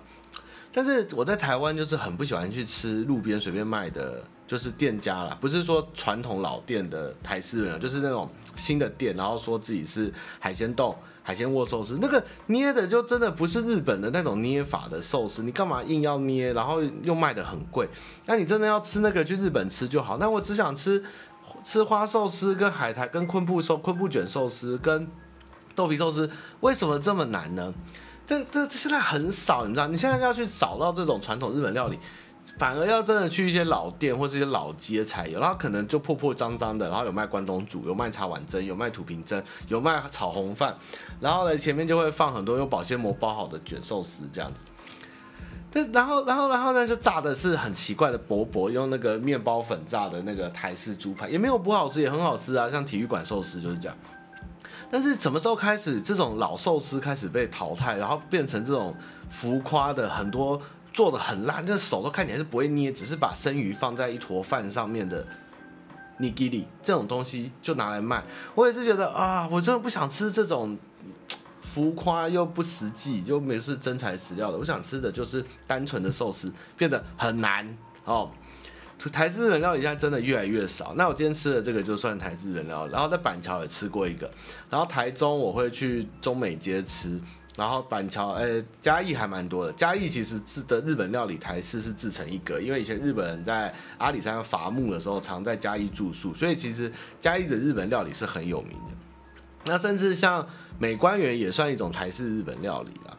但是我在台湾就是很不喜欢去吃路边随便卖的，就是店家啦，不是说传统老店的台式人，就是那种新的店，然后说自己是海鲜冻、海鲜握寿司，那个捏的就真的不是日本的那种捏法的寿司，你干嘛硬要捏，然后又卖得很贵？那你真的要吃那个去日本吃就好。那我只想吃。吃花寿司跟海苔跟昆布寿昆布卷寿司跟豆皮寿司，为什么这么难呢？这这现在很少，你知道？你现在要去找到这种传统日本料理，反而要真的去一些老店或是一些老街才有，然后可能就破破脏脏的，然后有卖关东煮，有卖茶碗蒸，有卖土瓶蒸，有卖炒红饭，然后呢前面就会放很多用保鲜膜包好的卷寿司这样子。但然后，然后，然后呢？就炸的是很奇怪的薄薄，用那个面包粉炸的那个台式猪排，也没有不好吃，也很好吃啊。像体育馆寿司就是这样。但是什么时候开始，这种老寿司开始被淘汰，然后变成这种浮夸的，很多做的很烂，那手都看起来是不会捏，只是把生鱼放在一坨饭上面的尼基里这种东西就拿来卖。我也是觉得啊，我真的不想吃这种。浮夸又不实际，又没是真材实料的。我想吃的就是单纯的寿司，变得很难哦。台式日料理现在真的越来越少。那我今天吃的这个就算台式日料，然后在板桥也吃过一个，然后台中我会去中美街吃，然后板桥呃嘉义还蛮多的。嘉义其实是的日本料理台式是自成一格，因为以前日本人在阿里山伐木的时候常在嘉义住宿，所以其实嘉义的日本料理是很有名的。那甚至像美官园也算一种台式日本料理啦。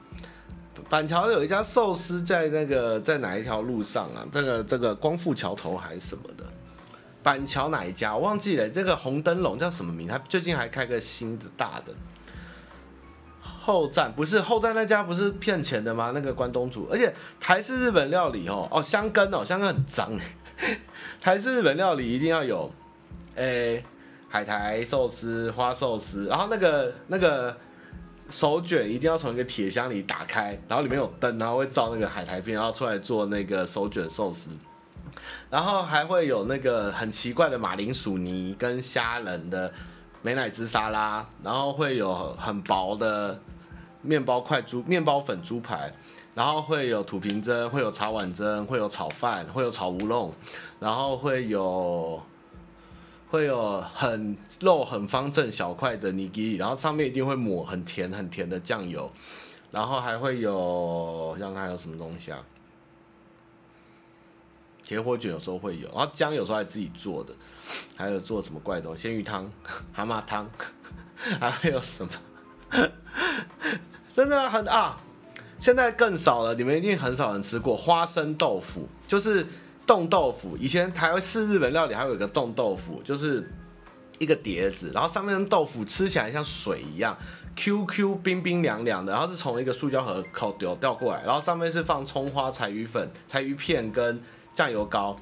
板桥有一家寿司在那个在哪一条路上啊？这个这个光复桥头还是什么的？板桥哪一家我忘记了。这个红灯笼叫什么名？他最近还开个新的大的后站，不是后站那家不是骗钱的吗？那个关东煮，而且台式日本料理哦哦香根哦香根很脏，台式日本料理一定要有诶。海苔寿司、花寿司，然后那个那个手卷一定要从一个铁箱里打开，然后里面有灯，然后会照那个海苔片，然后出来做那个手卷寿司，然后还会有那个很奇怪的马铃薯泥跟虾仁的美乃滋沙拉，然后会有很薄的面包块猪面包粉猪排，然后会有土瓶蒸，会有茶碗蒸，会有炒饭，会有炒乌龙，然后会有。会有很肉很方正小块的尼基，然后上面一定会抹很甜很甜的酱油，然后还会有像还有什么东西啊？铁火卷有时候会有，然后姜有时候还自己做的，还有做什么怪东西？鲜鱼汤、蛤蟆汤，还会有什么？真的很啊！现在更少了，你们一定很少人吃过花生豆腐，就是。冻豆腐，以前台湾式日本料理还有一个冻豆腐，就是一个碟子，然后上面的豆腐吃起来像水一样，Q Q 冰冰凉凉的，然后是从一个塑胶盒口掉掉过来，然后上面是放葱花、柴鱼粉、柴鱼片跟酱油膏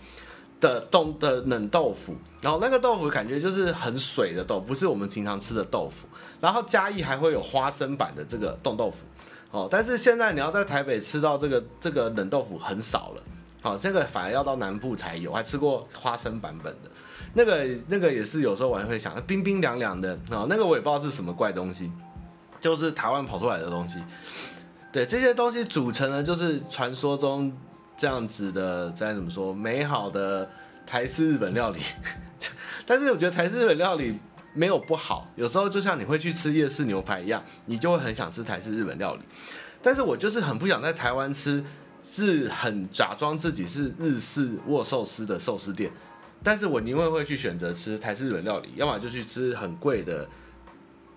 的冻的冷豆腐，然后那个豆腐感觉就是很水的豆，不是我们经常吃的豆腐，然后嘉义还会有花生版的这个冻豆腐，哦，但是现在你要在台北吃到这个这个冷豆腐很少了。好，这个反而要到南部才有，还吃过花生版本的，那个那个也是有时候我还会想，冰冰凉凉的啊，那个我也不知道是什么怪东西，就是台湾跑出来的东西。对，这些东西组成的就是传说中这样子的，再怎么说美好的台式日本料理。*laughs* 但是我觉得台式日本料理没有不好，有时候就像你会去吃夜市牛排一样，你就会很想吃台式日本料理。但是我就是很不想在台湾吃，是很假装自己是日式握寿司的寿司店，但是我宁愿会去选择吃台式日本料理，要么就去吃很贵的。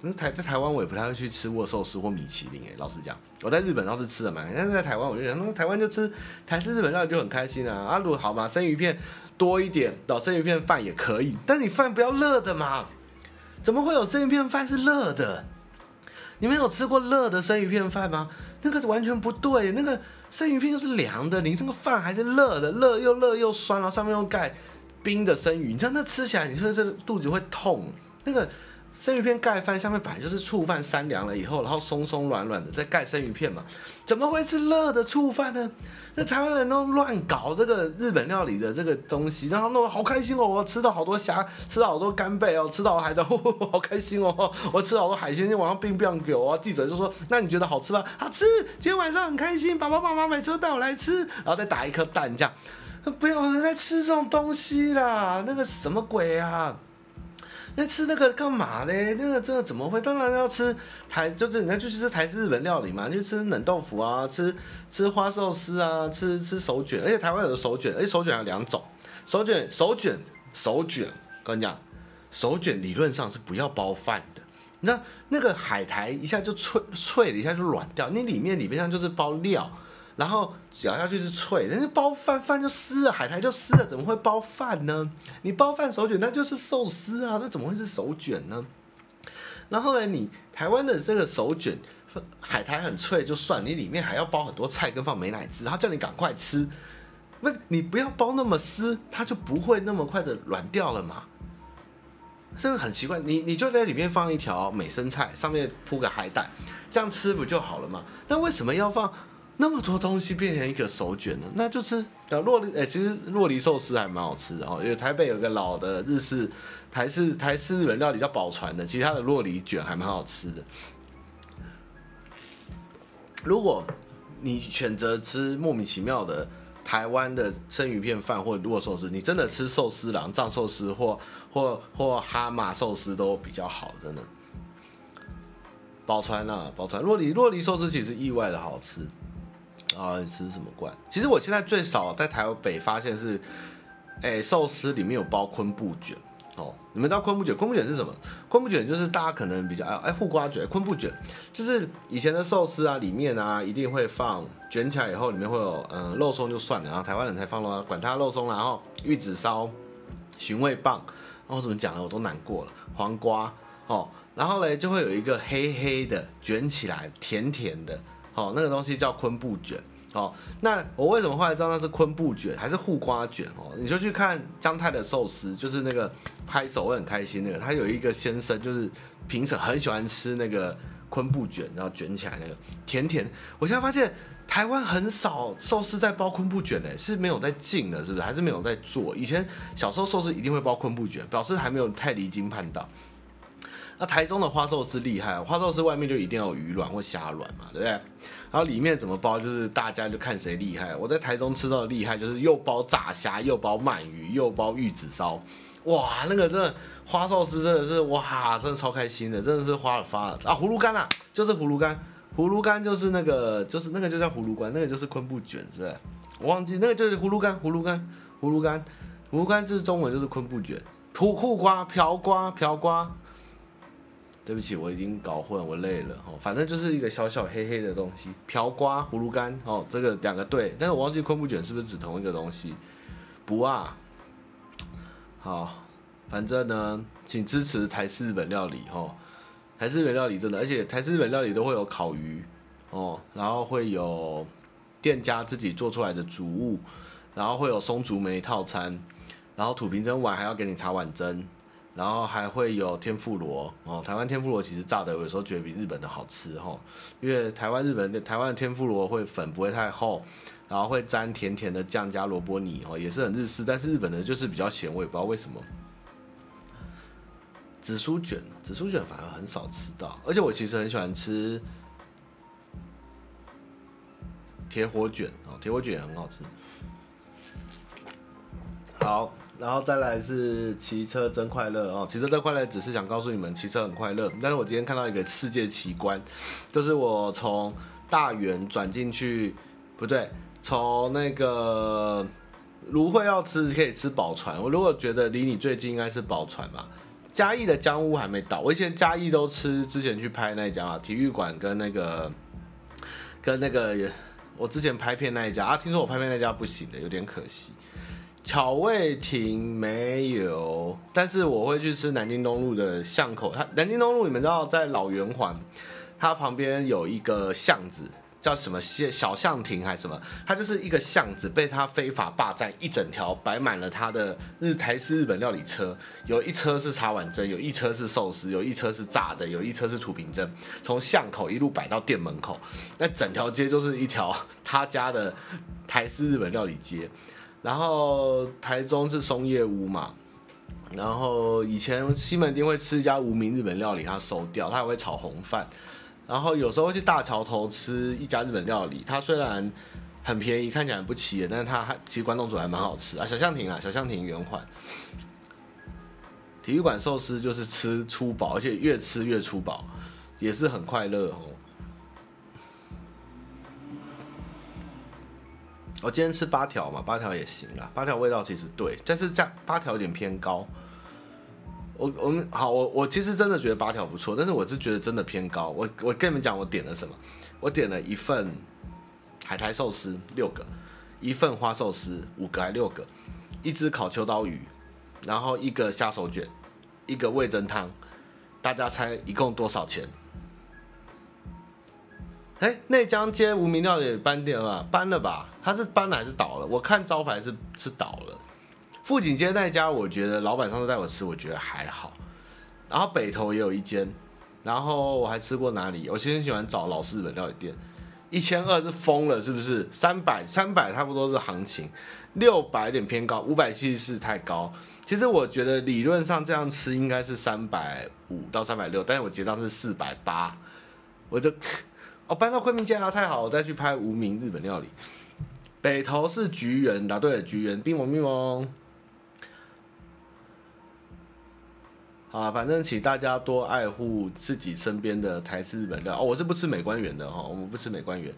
那台在台湾我也不太会去吃握寿司或米其林诶，老实讲，我在日本倒是吃的蛮，但是在台湾我就想，那台湾就吃台式日本料理就很开心啊。啊，如果好嘛，生鱼片多一点，倒生鱼片饭也可以，但你饭不要热的嘛。怎么会有生鱼片饭是热的？你们有吃过热的生鱼片饭吗？那个是完全不对，那个生鱼片又是凉的，你这个饭还是热的，热又热又酸，然后上面又盖冰的生鱼，你知道那吃起来，你说这肚子会痛，那个。生鱼片盖饭，下面本来就是醋饭，三凉了以后，然后松松软软的再盖生鱼片嘛，怎么会是热的醋饭呢？那台湾人都乱搞这个日本料理的这个东西，然后弄得好开心哦，我吃到好多虾，吃到好多干贝哦，吃到海的，*laughs* 好开心哦，我吃到好多海鲜，今天晚上冰冰给我，记者就说，那你觉得好吃吗？好吃，今天晚上很开心，爸爸妈妈每次都带我来吃，然后再打一颗蛋这样，不要人在吃这种东西啦，那个什么鬼啊？那吃那个干嘛嘞？那个这个怎么会？当然要吃台，就是人家就是吃台式日本料理嘛，就吃冷豆腐啊，吃吃花寿司啊，吃吃手卷。而且台湾有的手卷，而且手卷有两种，手卷手卷手卷，跟你讲，手卷理论上是不要包饭的。那那个海苔一下就脆脆了，一下就软掉，你里面里面上就是包料。然后咬下去是脆，人家包饭饭就湿了，海苔就湿了，怎么会包饭呢？你包饭手卷那就是寿司啊，那怎么会是手卷呢？然后呢，你台湾的这个手卷海苔很脆就算，你里面还要包很多菜跟放美乃滋，他叫你赶快吃，不，你不要包那么湿，它就不会那么快的软掉了嘛。这个很奇怪，你你就在里面放一条美生菜，上面铺个海带，这样吃不就好了吗？那为什么要放？那么多东西变成一个手卷呢，那就吃酪梨。哎，其实洛梨寿司还蛮好吃的哦。因为台北有个老的日式台式台式日本料理叫宝传的，其实它的洛梨卷还蛮好吃的。如果你选择吃莫名其妙的台湾的生鱼片饭或者握寿司，你真的吃寿司郎藏寿司或或或哈马寿司都比较好，真的。宝传啊，宝传洛梨洛梨寿司其实意外的好吃。啊，吃什么罐？其实我现在最少在台北发现是，哎，寿司里面有包昆布卷哦。你们知道昆布卷？昆布卷是什么？昆布卷就是大家可能比较哎，护瓜卷、昆布卷，就是以前的寿司啊，里面啊一定会放卷起来以后，里面会有嗯肉松就算了，然后台湾人才放肉，管它肉松，然后玉子烧、寻味棒，然后怎么讲呢？我都难过了，黄瓜哦，然后嘞就会有一个黑黑的卷起来，甜甜的。哦，那个东西叫昆布卷。哦，那我为什么后来知道那是昆布卷还是护瓜卷？哦，你就去看张太的寿司，就是那个拍手会很开心那个，他有一个先生就是评审很喜欢吃那个昆布卷，然后卷起来那个甜甜。我现在发现台湾很少寿司在包昆布卷嘞，是没有在进的，是不是？还是没有在做？以前小时候寿司一定会包昆布卷，表示还没有太离经叛道。那台中的花寿司厉害，花寿司外面就一定要有鱼卵或虾卵嘛，对不对？然后里面怎么包，就是大家就看谁厉害。我在台中吃到的厉害，就是又包炸虾，又包鳗鱼，又包玉子烧，哇，那个真的花寿司真的是哇，真的超开心的，真的是花了发了啊！葫芦干啊，就是葫芦干，葫芦干就是那个，就是那个就叫葫芦干，那个就是昆布卷，是不是？我忘记那个就是葫芦干，葫芦干，葫芦干，葫芦干是中文就是昆布卷，土护瓜、瓢瓜、瓢瓜。对不起，我已经搞混，我累了哦。反正就是一个小小黑黑的东西，瓢瓜、葫芦干哦，这个两个对，但是我忘记昆布卷是不是指同一个东西？不啊。好，反正呢，请支持台式日本料理哦。台式日本料理真的，而且台式日本料理都会有烤鱼哦，然后会有店家自己做出来的竹物，然后会有松竹梅套餐，然后土瓶蒸碗还要给你茶碗蒸。然后还会有天妇罗哦，台湾天妇罗其实炸的有时候觉得比日本的好吃哦，因为台湾日本的台湾的天妇罗会粉不会太厚，然后会沾甜甜的酱加萝卜泥哦，也是很日式，但是日本的就是比较咸，我也不知道为什么。紫苏卷，紫苏卷反而很少吃到，而且我其实很喜欢吃铁火卷哦，铁火卷也很好吃。好，然后再来是骑车真快乐哦，骑车真快乐只是想告诉你们骑车很快乐，但是我今天看到一个世界奇观，就是我从大园转进去，不对，从那个芦荟要吃可以吃宝船，我如果觉得离你最近应该是宝船吧。嘉义的江屋还没到，我以前嘉义都吃之前去拍那一家啊，体育馆跟那个跟那个我之前拍片那一家啊，听说我拍片那家不行的，有点可惜。巧味亭没有，但是我会去吃南京东路的巷口，它南京东路你们知道在老圆环，它旁边有一个巷子。叫什么小巷亭还是什么？它就是一个巷子，被他非法霸占一整条，摆满了他的日台式日本料理车，有一车是茶碗蒸，有一车是寿司，有一车是炸的，有一车是土瓶蒸，从巷口一路摆到店门口，那整条街就是一条他家的台式日本料理街。然后台中是松叶屋嘛，然后以前西门町会吃一家无名日本料理，他收掉，他还会炒红饭。然后有时候会去大桥头吃一家日本料理，它虽然很便宜，看起来很不起眼，但是它还其实关东煮还蛮好吃啊。小象亭啊，小象亭圆环，体育馆寿司就是吃粗饱，而且越吃越粗饱，也是很快乐哦。我今天吃八条嘛，八条也行啊，八条味道其实对，但是这八条有点偏高。我我们好，我我其实真的觉得八条不错，但是我是觉得真的偏高。我我跟你们讲，我点了什么？我点了一份海苔寿司六个，一份花寿司五个还六个，一只烤秋刀鱼，然后一个虾手卷，一个味增汤。大家猜一共多少钱？哎，内江街无名料理搬店了？搬了吧？他是搬了还是倒了？我看招牌是是倒了。富锦街那家，我觉得老板上次带我吃，我觉得还好。然后北投也有一间，然后我还吃过哪里？我其实喜欢找老式日本料理店，一千二是疯了，是不是？三百三百差不多是行情，六百有点偏高，五百七十四太高。其实我觉得理论上这样吃应该是三百五到三百六，但是我结账是四百八，我就哦搬到昆明街啊，太好，我再去拍无名日本料理。北投是菊园，答对了，菊园，冰檬冰檬。好，反正请大家多爱护自己身边的台式日本料哦。我是不吃美观园的哈，我们不吃美观园。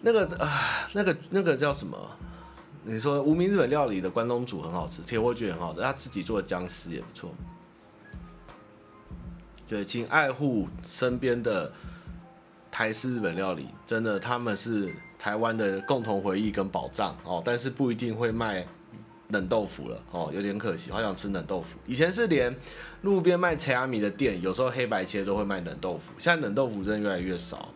那个啊，那个那个叫什么？你说无名日本料理的关东煮很好吃，铁火卷很好吃，他自己做的姜丝也不错。对，请爱护身边的台式日本料理，真的他们是台湾的共同回忆跟宝藏哦，但是不一定会卖。冷豆腐了哦，有点可惜，好想吃冷豆腐。以前是连路边卖切阿米的店，有时候黑白切都会卖冷豆腐。现在冷豆腐真的越来越少。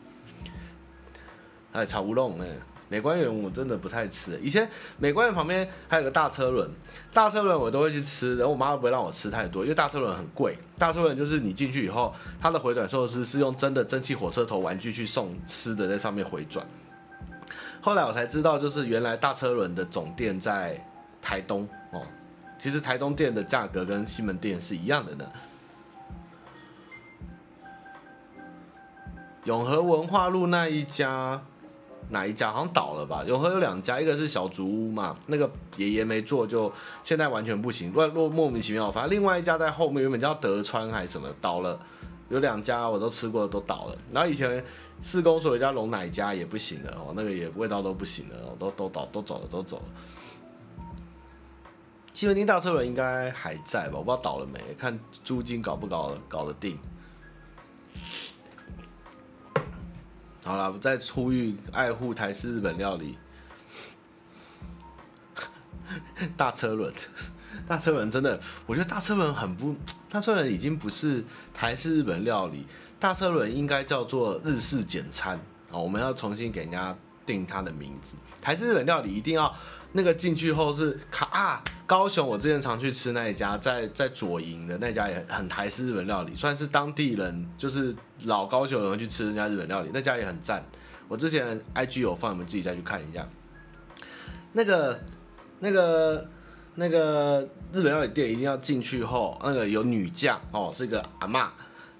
哎，炒乌龙哎，美观园我真的不太吃。以前美观园旁边还有个大车轮，大车轮我都会去吃，然后我妈都不会让我吃太多，因为大车轮很贵。大车轮就是你进去以后，它的回转寿司是用真的蒸汽火车头玩具去送吃的，在上面回转。后来我才知道，就是原来大车轮的总店在。台东哦，其实台东店的价格跟西门店是一样的呢。永和文化路那一家哪一家好像倒了吧？永和有两家，一个是小竹屋嘛，那个爷爷没做，就现在完全不行，乱落莫名其妙。反正另外一家在后面，原本叫德川还是什么，倒了。有两家我都吃过，都倒了。然后以前四公所有一家龙奶家也不行了哦，那个也味道都不行了，都都倒都走了都走了。西门町大车轮应该还在吧？我不知道倒了没，看租金搞不搞搞得定。好了，我再呼吁爱护台式日本料理。*laughs* 大车轮，大车轮真的，我觉得大车轮很不，大车轮已经不是台式日本料理，大车轮应该叫做日式简餐啊！我们要重新给人家定它的名字。台式日本料理一定要那个进去后是卡啊，高雄我之前常去吃那一家，在在左营的那家也很台式日本料理，算是当地人就是老高雄人去吃人家日本料理，那家也很赞。我之前 IG 有放，你们自己再去看一下。那个那个那个日本料理店一定要进去后，那个有女将哦，是一个阿嬷。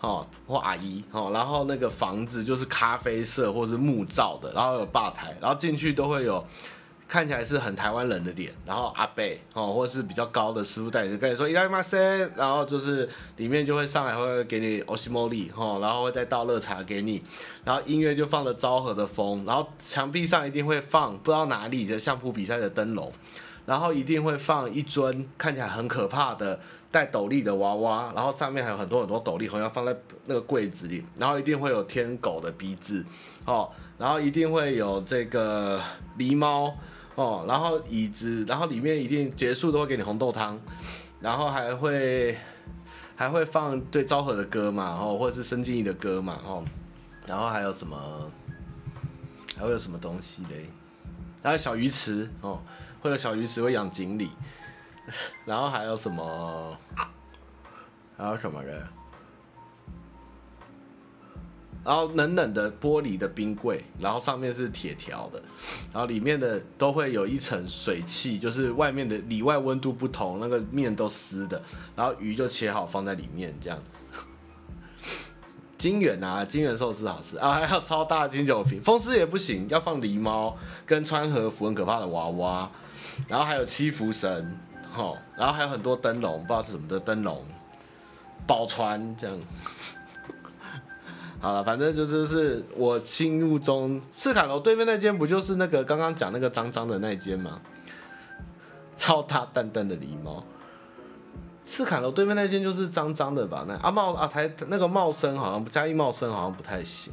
哦，或阿姨哦，然后那个房子就是咖啡色或是木造的，然后有吧台，然后进去都会有看起来是很台湾人的脸，然后阿伯哦，或者是比较高的师傅带你，跟你说伊拉马塞，然后就是里面就会上来会给你欧西莫利哦，然后会再倒热茶给你，然后音乐就放着昭和的风，然后墙壁上一定会放不知道哪里的相扑比赛的灯笼，然后一定会放一尊看起来很可怕的。带斗笠的娃娃，然后上面还有很多很多斗笠，好像放在那个柜子里，然后一定会有天狗的鼻子，哦，然后一定会有这个狸猫，哦，然后椅子，然后里面一定结束都会给你红豆汤，然后还会还会放对昭和的歌嘛，哦，或者是申进义的歌嘛，哦，然后还有什么，还会有什么东西嘞？还有小鱼池，哦，会有小鱼池会养锦鲤。*laughs* 然后还有什么？还有什么人？然后冷冷的玻璃的冰柜，然后上面是铁条的，然后里面的都会有一层水汽，就是外面的里外温度不同，那个面都湿的，然后鱼就切好放在里面这样。金元啊，金元寿司好吃啊，还有超大金酒瓶，风狮也不行，要放狸猫跟穿和服很可怕的娃娃，然后还有七福神。哦，然后还有很多灯笼，不知道是什么的灯笼，宝船这样。好了，反正就是是我心目中赤坎楼对面那间，不就是那个刚刚讲那个脏脏的那间吗？超大淡淡的狸猫。赤坎楼对面那间就是脏脏的吧？那阿茂阿台那个茂生好像嘉义茂生好像不太行。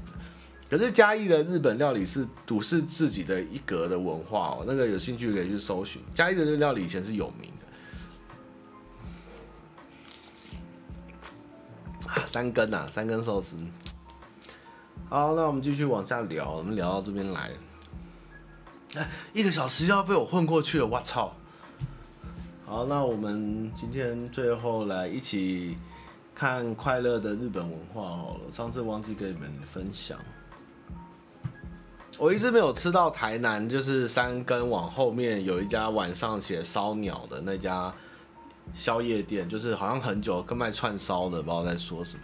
可是嘉义的日本料理是独是自己的一格的文化哦，那个有兴趣可以去搜寻。嘉义的日料理以前是有名的。三根呐、啊，三根寿司。好，那我们继续往下聊，我们聊到这边来，哎，一个小时要被我混过去了，我操！好，那我们今天最后来一起看快乐的日本文化好了。上次忘记跟你们分享，我一直没有吃到台南，就是三根往后面有一家晚上写烧鸟的那家。宵夜店就是好像很久跟卖串烧的，不知道在说什么。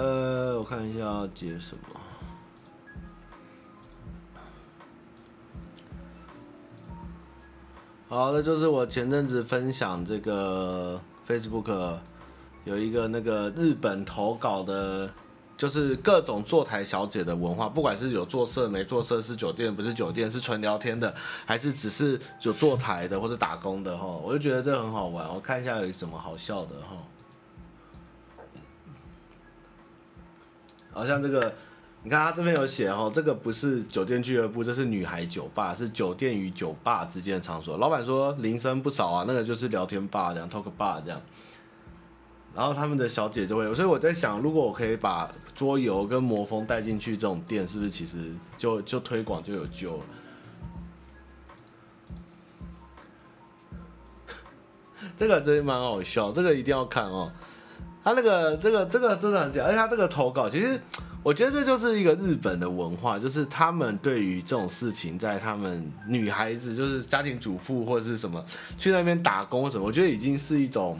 呃，我看一下要接什么。好，那就是我前阵子分享这个 Facebook 有一个那个日本投稿的。就是各种坐台小姐的文化，不管是有坐色没坐色，是酒店不是酒店，是纯聊天的，还是只是有坐台的或者打工的哈，我就觉得这很好玩。我看一下有什么好笑的哈，好像这个，你看他这边有写哈，这个不是酒店俱乐部，这是女孩酒吧，是酒店与酒吧之间的场所。老板说铃声不少啊，那个就是聊天吧，这样 talk bar 这样。然后他们的小姐就会，所以我在想，如果我可以把桌游跟魔风带进去这种店，是不是其实就就推广就有救了？*laughs* 这个真的蛮好笑，这个一定要看哦。他那个这个这个真的很屌，而且他这个投稿，其实我觉得这就是一个日本的文化，就是他们对于这种事情，在他们女孩子就是家庭主妇或者是什么去那边打工什么，我觉得已经是一种。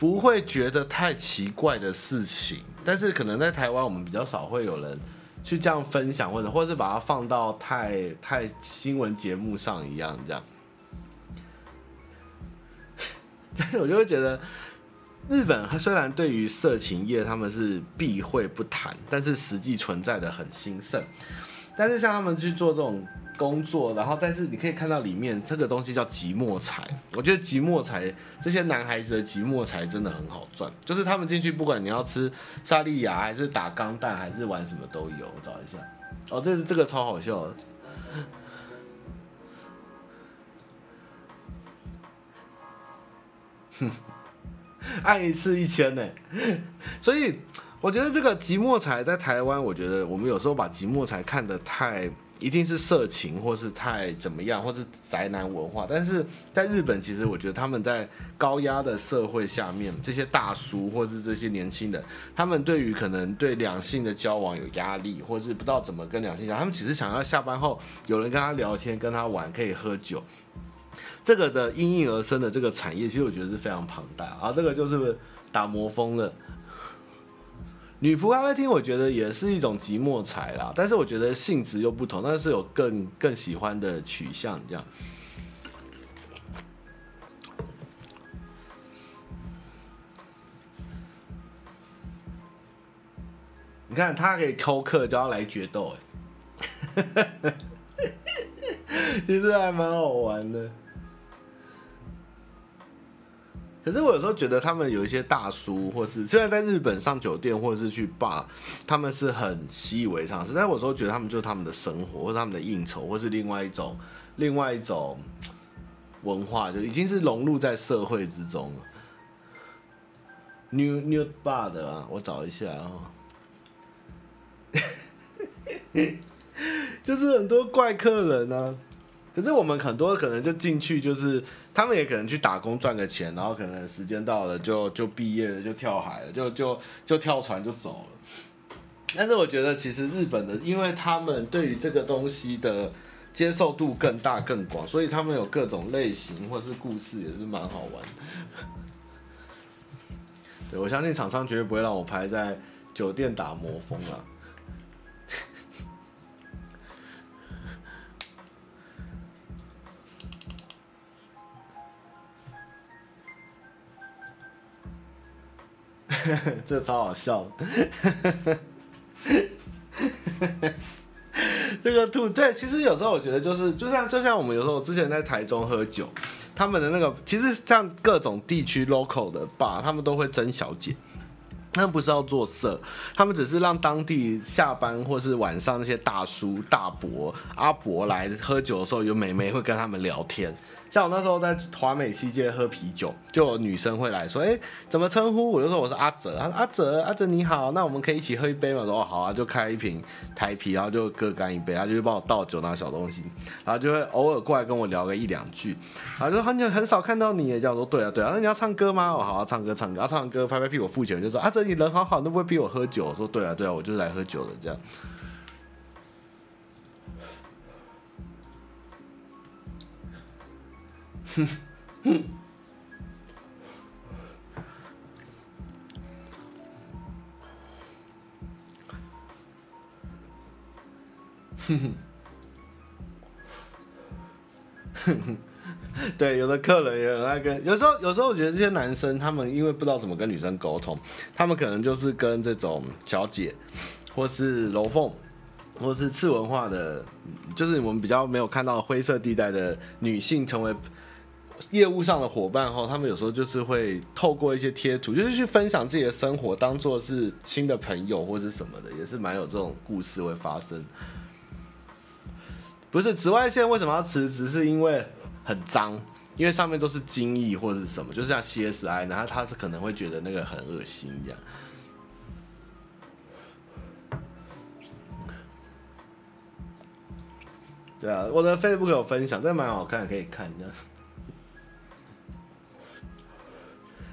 不会觉得太奇怪的事情，但是可能在台湾我们比较少会有人去这样分享，或者或者是把它放到太太新闻节目上一样这样。*laughs* 但是我就会觉得，日本虽然对于色情业他们是避讳不谈，但是实际存在的很兴盛。但是像他们去做这种。工作，然后但是你可以看到里面这个东西叫即墨彩，我觉得即墨彩这些男孩子的即墨彩真的很好赚，就是他们进去不管你要吃萨利亚还是打钢弹还是玩什么都有，我找一下，哦，这是这个超好笑的，哼 *laughs* *laughs* 按一次一千呢，*laughs* 所以我觉得这个即墨彩在台湾，我觉得我们有时候把即墨彩看得太。一定是色情，或是太怎么样，或是宅男文化。但是在日本，其实我觉得他们在高压的社会下面，这些大叔或是这些年轻人，他们对于可能对两性的交往有压力，或是不知道怎么跟两性讲，他们只是想要下班后有人跟他聊天，跟他玩，可以喝酒。这个的应运而生的这个产业，其实我觉得是非常庞大啊。这个就是打磨风了。女仆咖啡厅，我觉得也是一种即墨彩啦，但是我觉得性质又不同，但是有更更喜欢的取向这样。你看他可以扣客，叫他来决斗，哎，*laughs* 其实还蛮好玩的。可是我有时候觉得他们有一些大叔，或是虽然在日本上酒店或者是去霸他们是很习以为常，但是我有时候觉得他们就是他们的生活，或者他们的应酬，或是另外一种另外一种文化，就已经是融入在社会之中了。New New Bar 的啊，我找一下啊，*laughs* 就是很多怪客人啊。可是我们很多可能就进去，就是他们也可能去打工赚个钱，然后可能时间到了就就毕业了，就跳海了，就就就跳船就走了。但是我觉得其实日本的，因为他们对于这个东西的接受度更大更广，所以他们有各种类型或是故事也是蛮好玩的。*laughs* 对，我相信厂商绝对不会让我拍在酒店打魔风啊。*laughs* 这超好笑，*laughs* 这个兔对，其实有时候我觉得就是，就像就像我们有时候之前在台中喝酒，他们的那个其实像各种地区 local 的吧他们都会征小姐，他们不是要做色，他们只是让当地下班或是晚上那些大叔大伯阿伯来喝酒的时候，有美眉会跟他们聊天。像我那时候在华美西街喝啤酒，就有女生会来说：“哎、怎么称呼？”我就说：“我是阿哲。”他说：“阿哲，阿哲你好，那我们可以一起喝一杯吗？”我说：“好啊。”就开一瓶台啤，然后就各干一杯，他就会帮我倒酒拿小东西，然后就会偶尔过来跟我聊个一两句，然后就很久很少看到你，这样说：“对啊，对啊，那你要唱歌吗？”我好啊，唱歌，唱歌，要唱歌，拍拍屁股付钱，就说：“阿哲你人好好，都不会逼我喝酒。”我说：“对啊，对啊，我就是来喝酒的。”这样。*laughs* 对，有的客人也很爱跟，有时候有时候我觉得这些男生他们因为不知道怎么跟女生沟通，他们可能就是跟这种小姐，或是楼凤，或是次文化的，就是我们比较没有看到灰色地带的女性成为。业务上的伙伴后，他们有时候就是会透过一些贴图，就是去分享自己的生活，当做是新的朋友或者什么的，也是蛮有这种故事会发生。不是紫外线为什么要辞职？是因为很脏，因为上面都是精液或者是什么，就是像 CSI，然后他是可能会觉得那个很恶心这样。对啊，我的 Facebook 有分享，这蛮好看，可以看这样。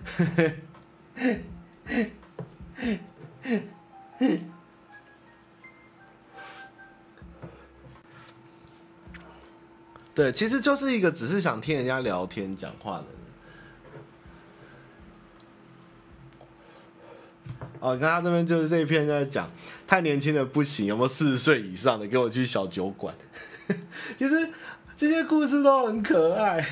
*laughs* 对，其实就是一个只是想听人家聊天讲话的人。哦，你看他这边就是这一篇在讲，太年轻的不行，有没有四十岁以上的给我去小酒馆？*laughs* 其实这些故事都很可爱。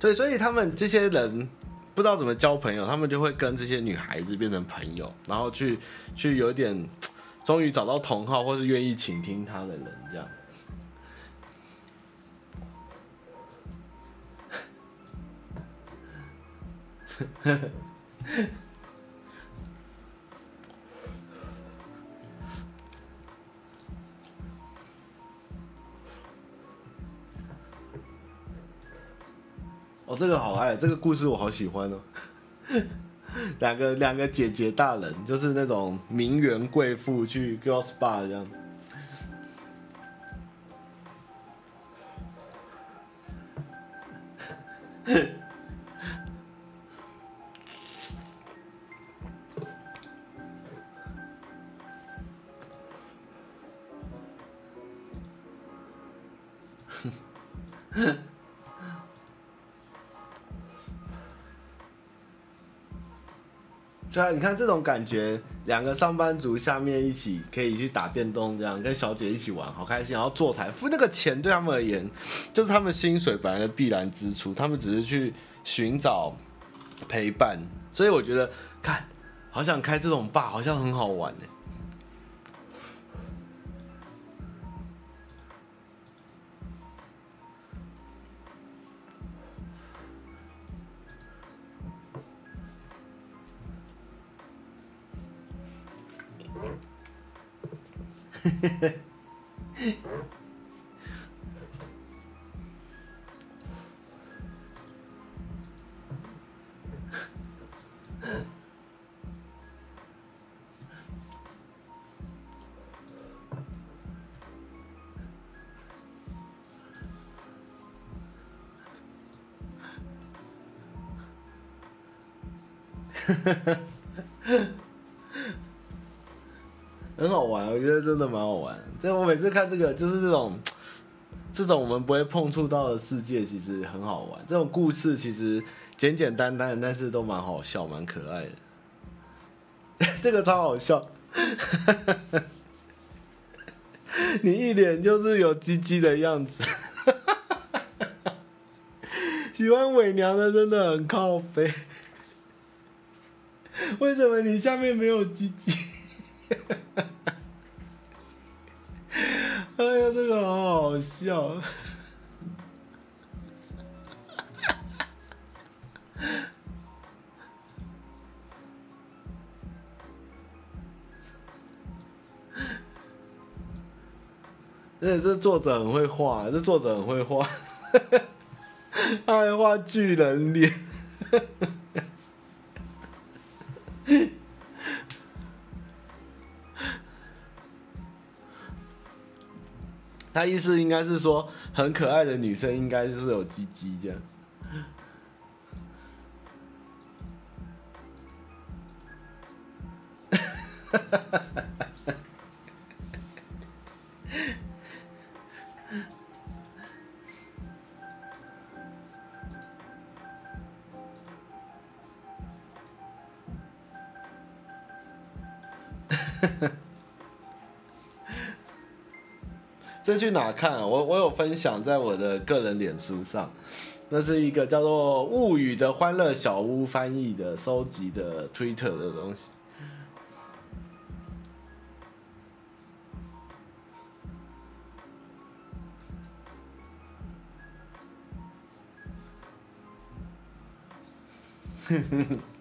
对，所以他们这些人不知道怎么交朋友，他们就会跟这些女孩子变成朋友，然后去去有点，终于找到同好或是愿意倾听他的人，这样。*laughs* 哦，这个好爱，这个故事我好喜欢哦。*laughs* 两个两个姐姐大人，就是那种名媛贵妇去 girls bar 这样。*laughs* 对啊，你看这种感觉，两个上班族下面一起可以去打电动，这样跟小姐一起玩，好开心。然后坐台付那个钱，对他们而言，就是他们薪水本来的必然支出，他们只是去寻找陪伴。所以我觉得，看，好想开这种吧，好像很好玩呢。很次看这个，就是这种这种我们不会碰触到的世界，其实很好玩。这种故事其实简简单单，但是都蛮好笑，蛮可爱的。*laughs* 这个超好笑，你一脸就是有鸡鸡的样子。喜欢伪娘的真的很靠北。为什么你下面没有鸡鸡？笑！*laughs* 而且这作者很会画，这作者很会画，*laughs* 爱画巨人脸。他意思应该是说，很可爱的女生应该是有鸡鸡这样。*laughs* 这去哪看？我我有分享在我的个人脸书上，那是一个叫做《物语》的欢乐小屋翻译的收集的 Twitter 的东西。*laughs*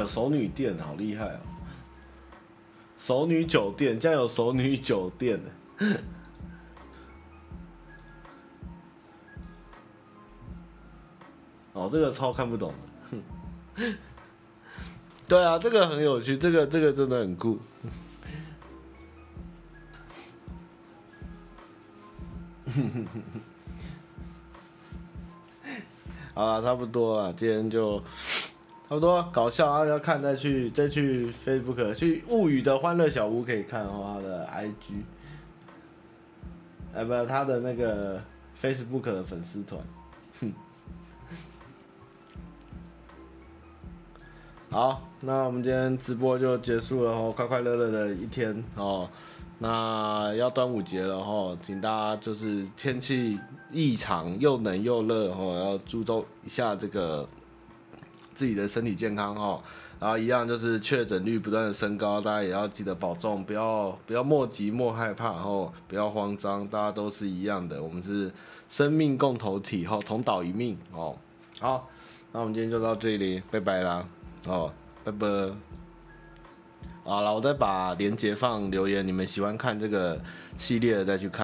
有熟女店，好厉害哦！熟女酒店，竟然有熟女酒店呢！*laughs* 哦，这个超看不懂的。*laughs* 对啊，这个很有趣，这个这个真的很酷。*laughs* 好了，差不多了，今天就。差不多搞笑啊！要看再去再去 Facebook 去物语的欢乐小屋可以看哦，他的 IG，哎不，他的那个 Facebook 的粉丝团，哼。*laughs* 好，那我们今天直播就结束了哦，快快乐乐的一天哦。那要端午节了哦，请大家就是天气异常又冷又热哦，要注重一下这个。自己的身体健康哦，然后一样就是确诊率不断的升高，大家也要记得保重，不要不要莫急莫害怕哦，不要慌张，大家都是一样的，我们是生命共同体哦，同岛一命哦。好，那我们今天就到这里，拜拜啦，哦，拜拜。好了，我再把链接放留言，你们喜欢看这个系列的再去看。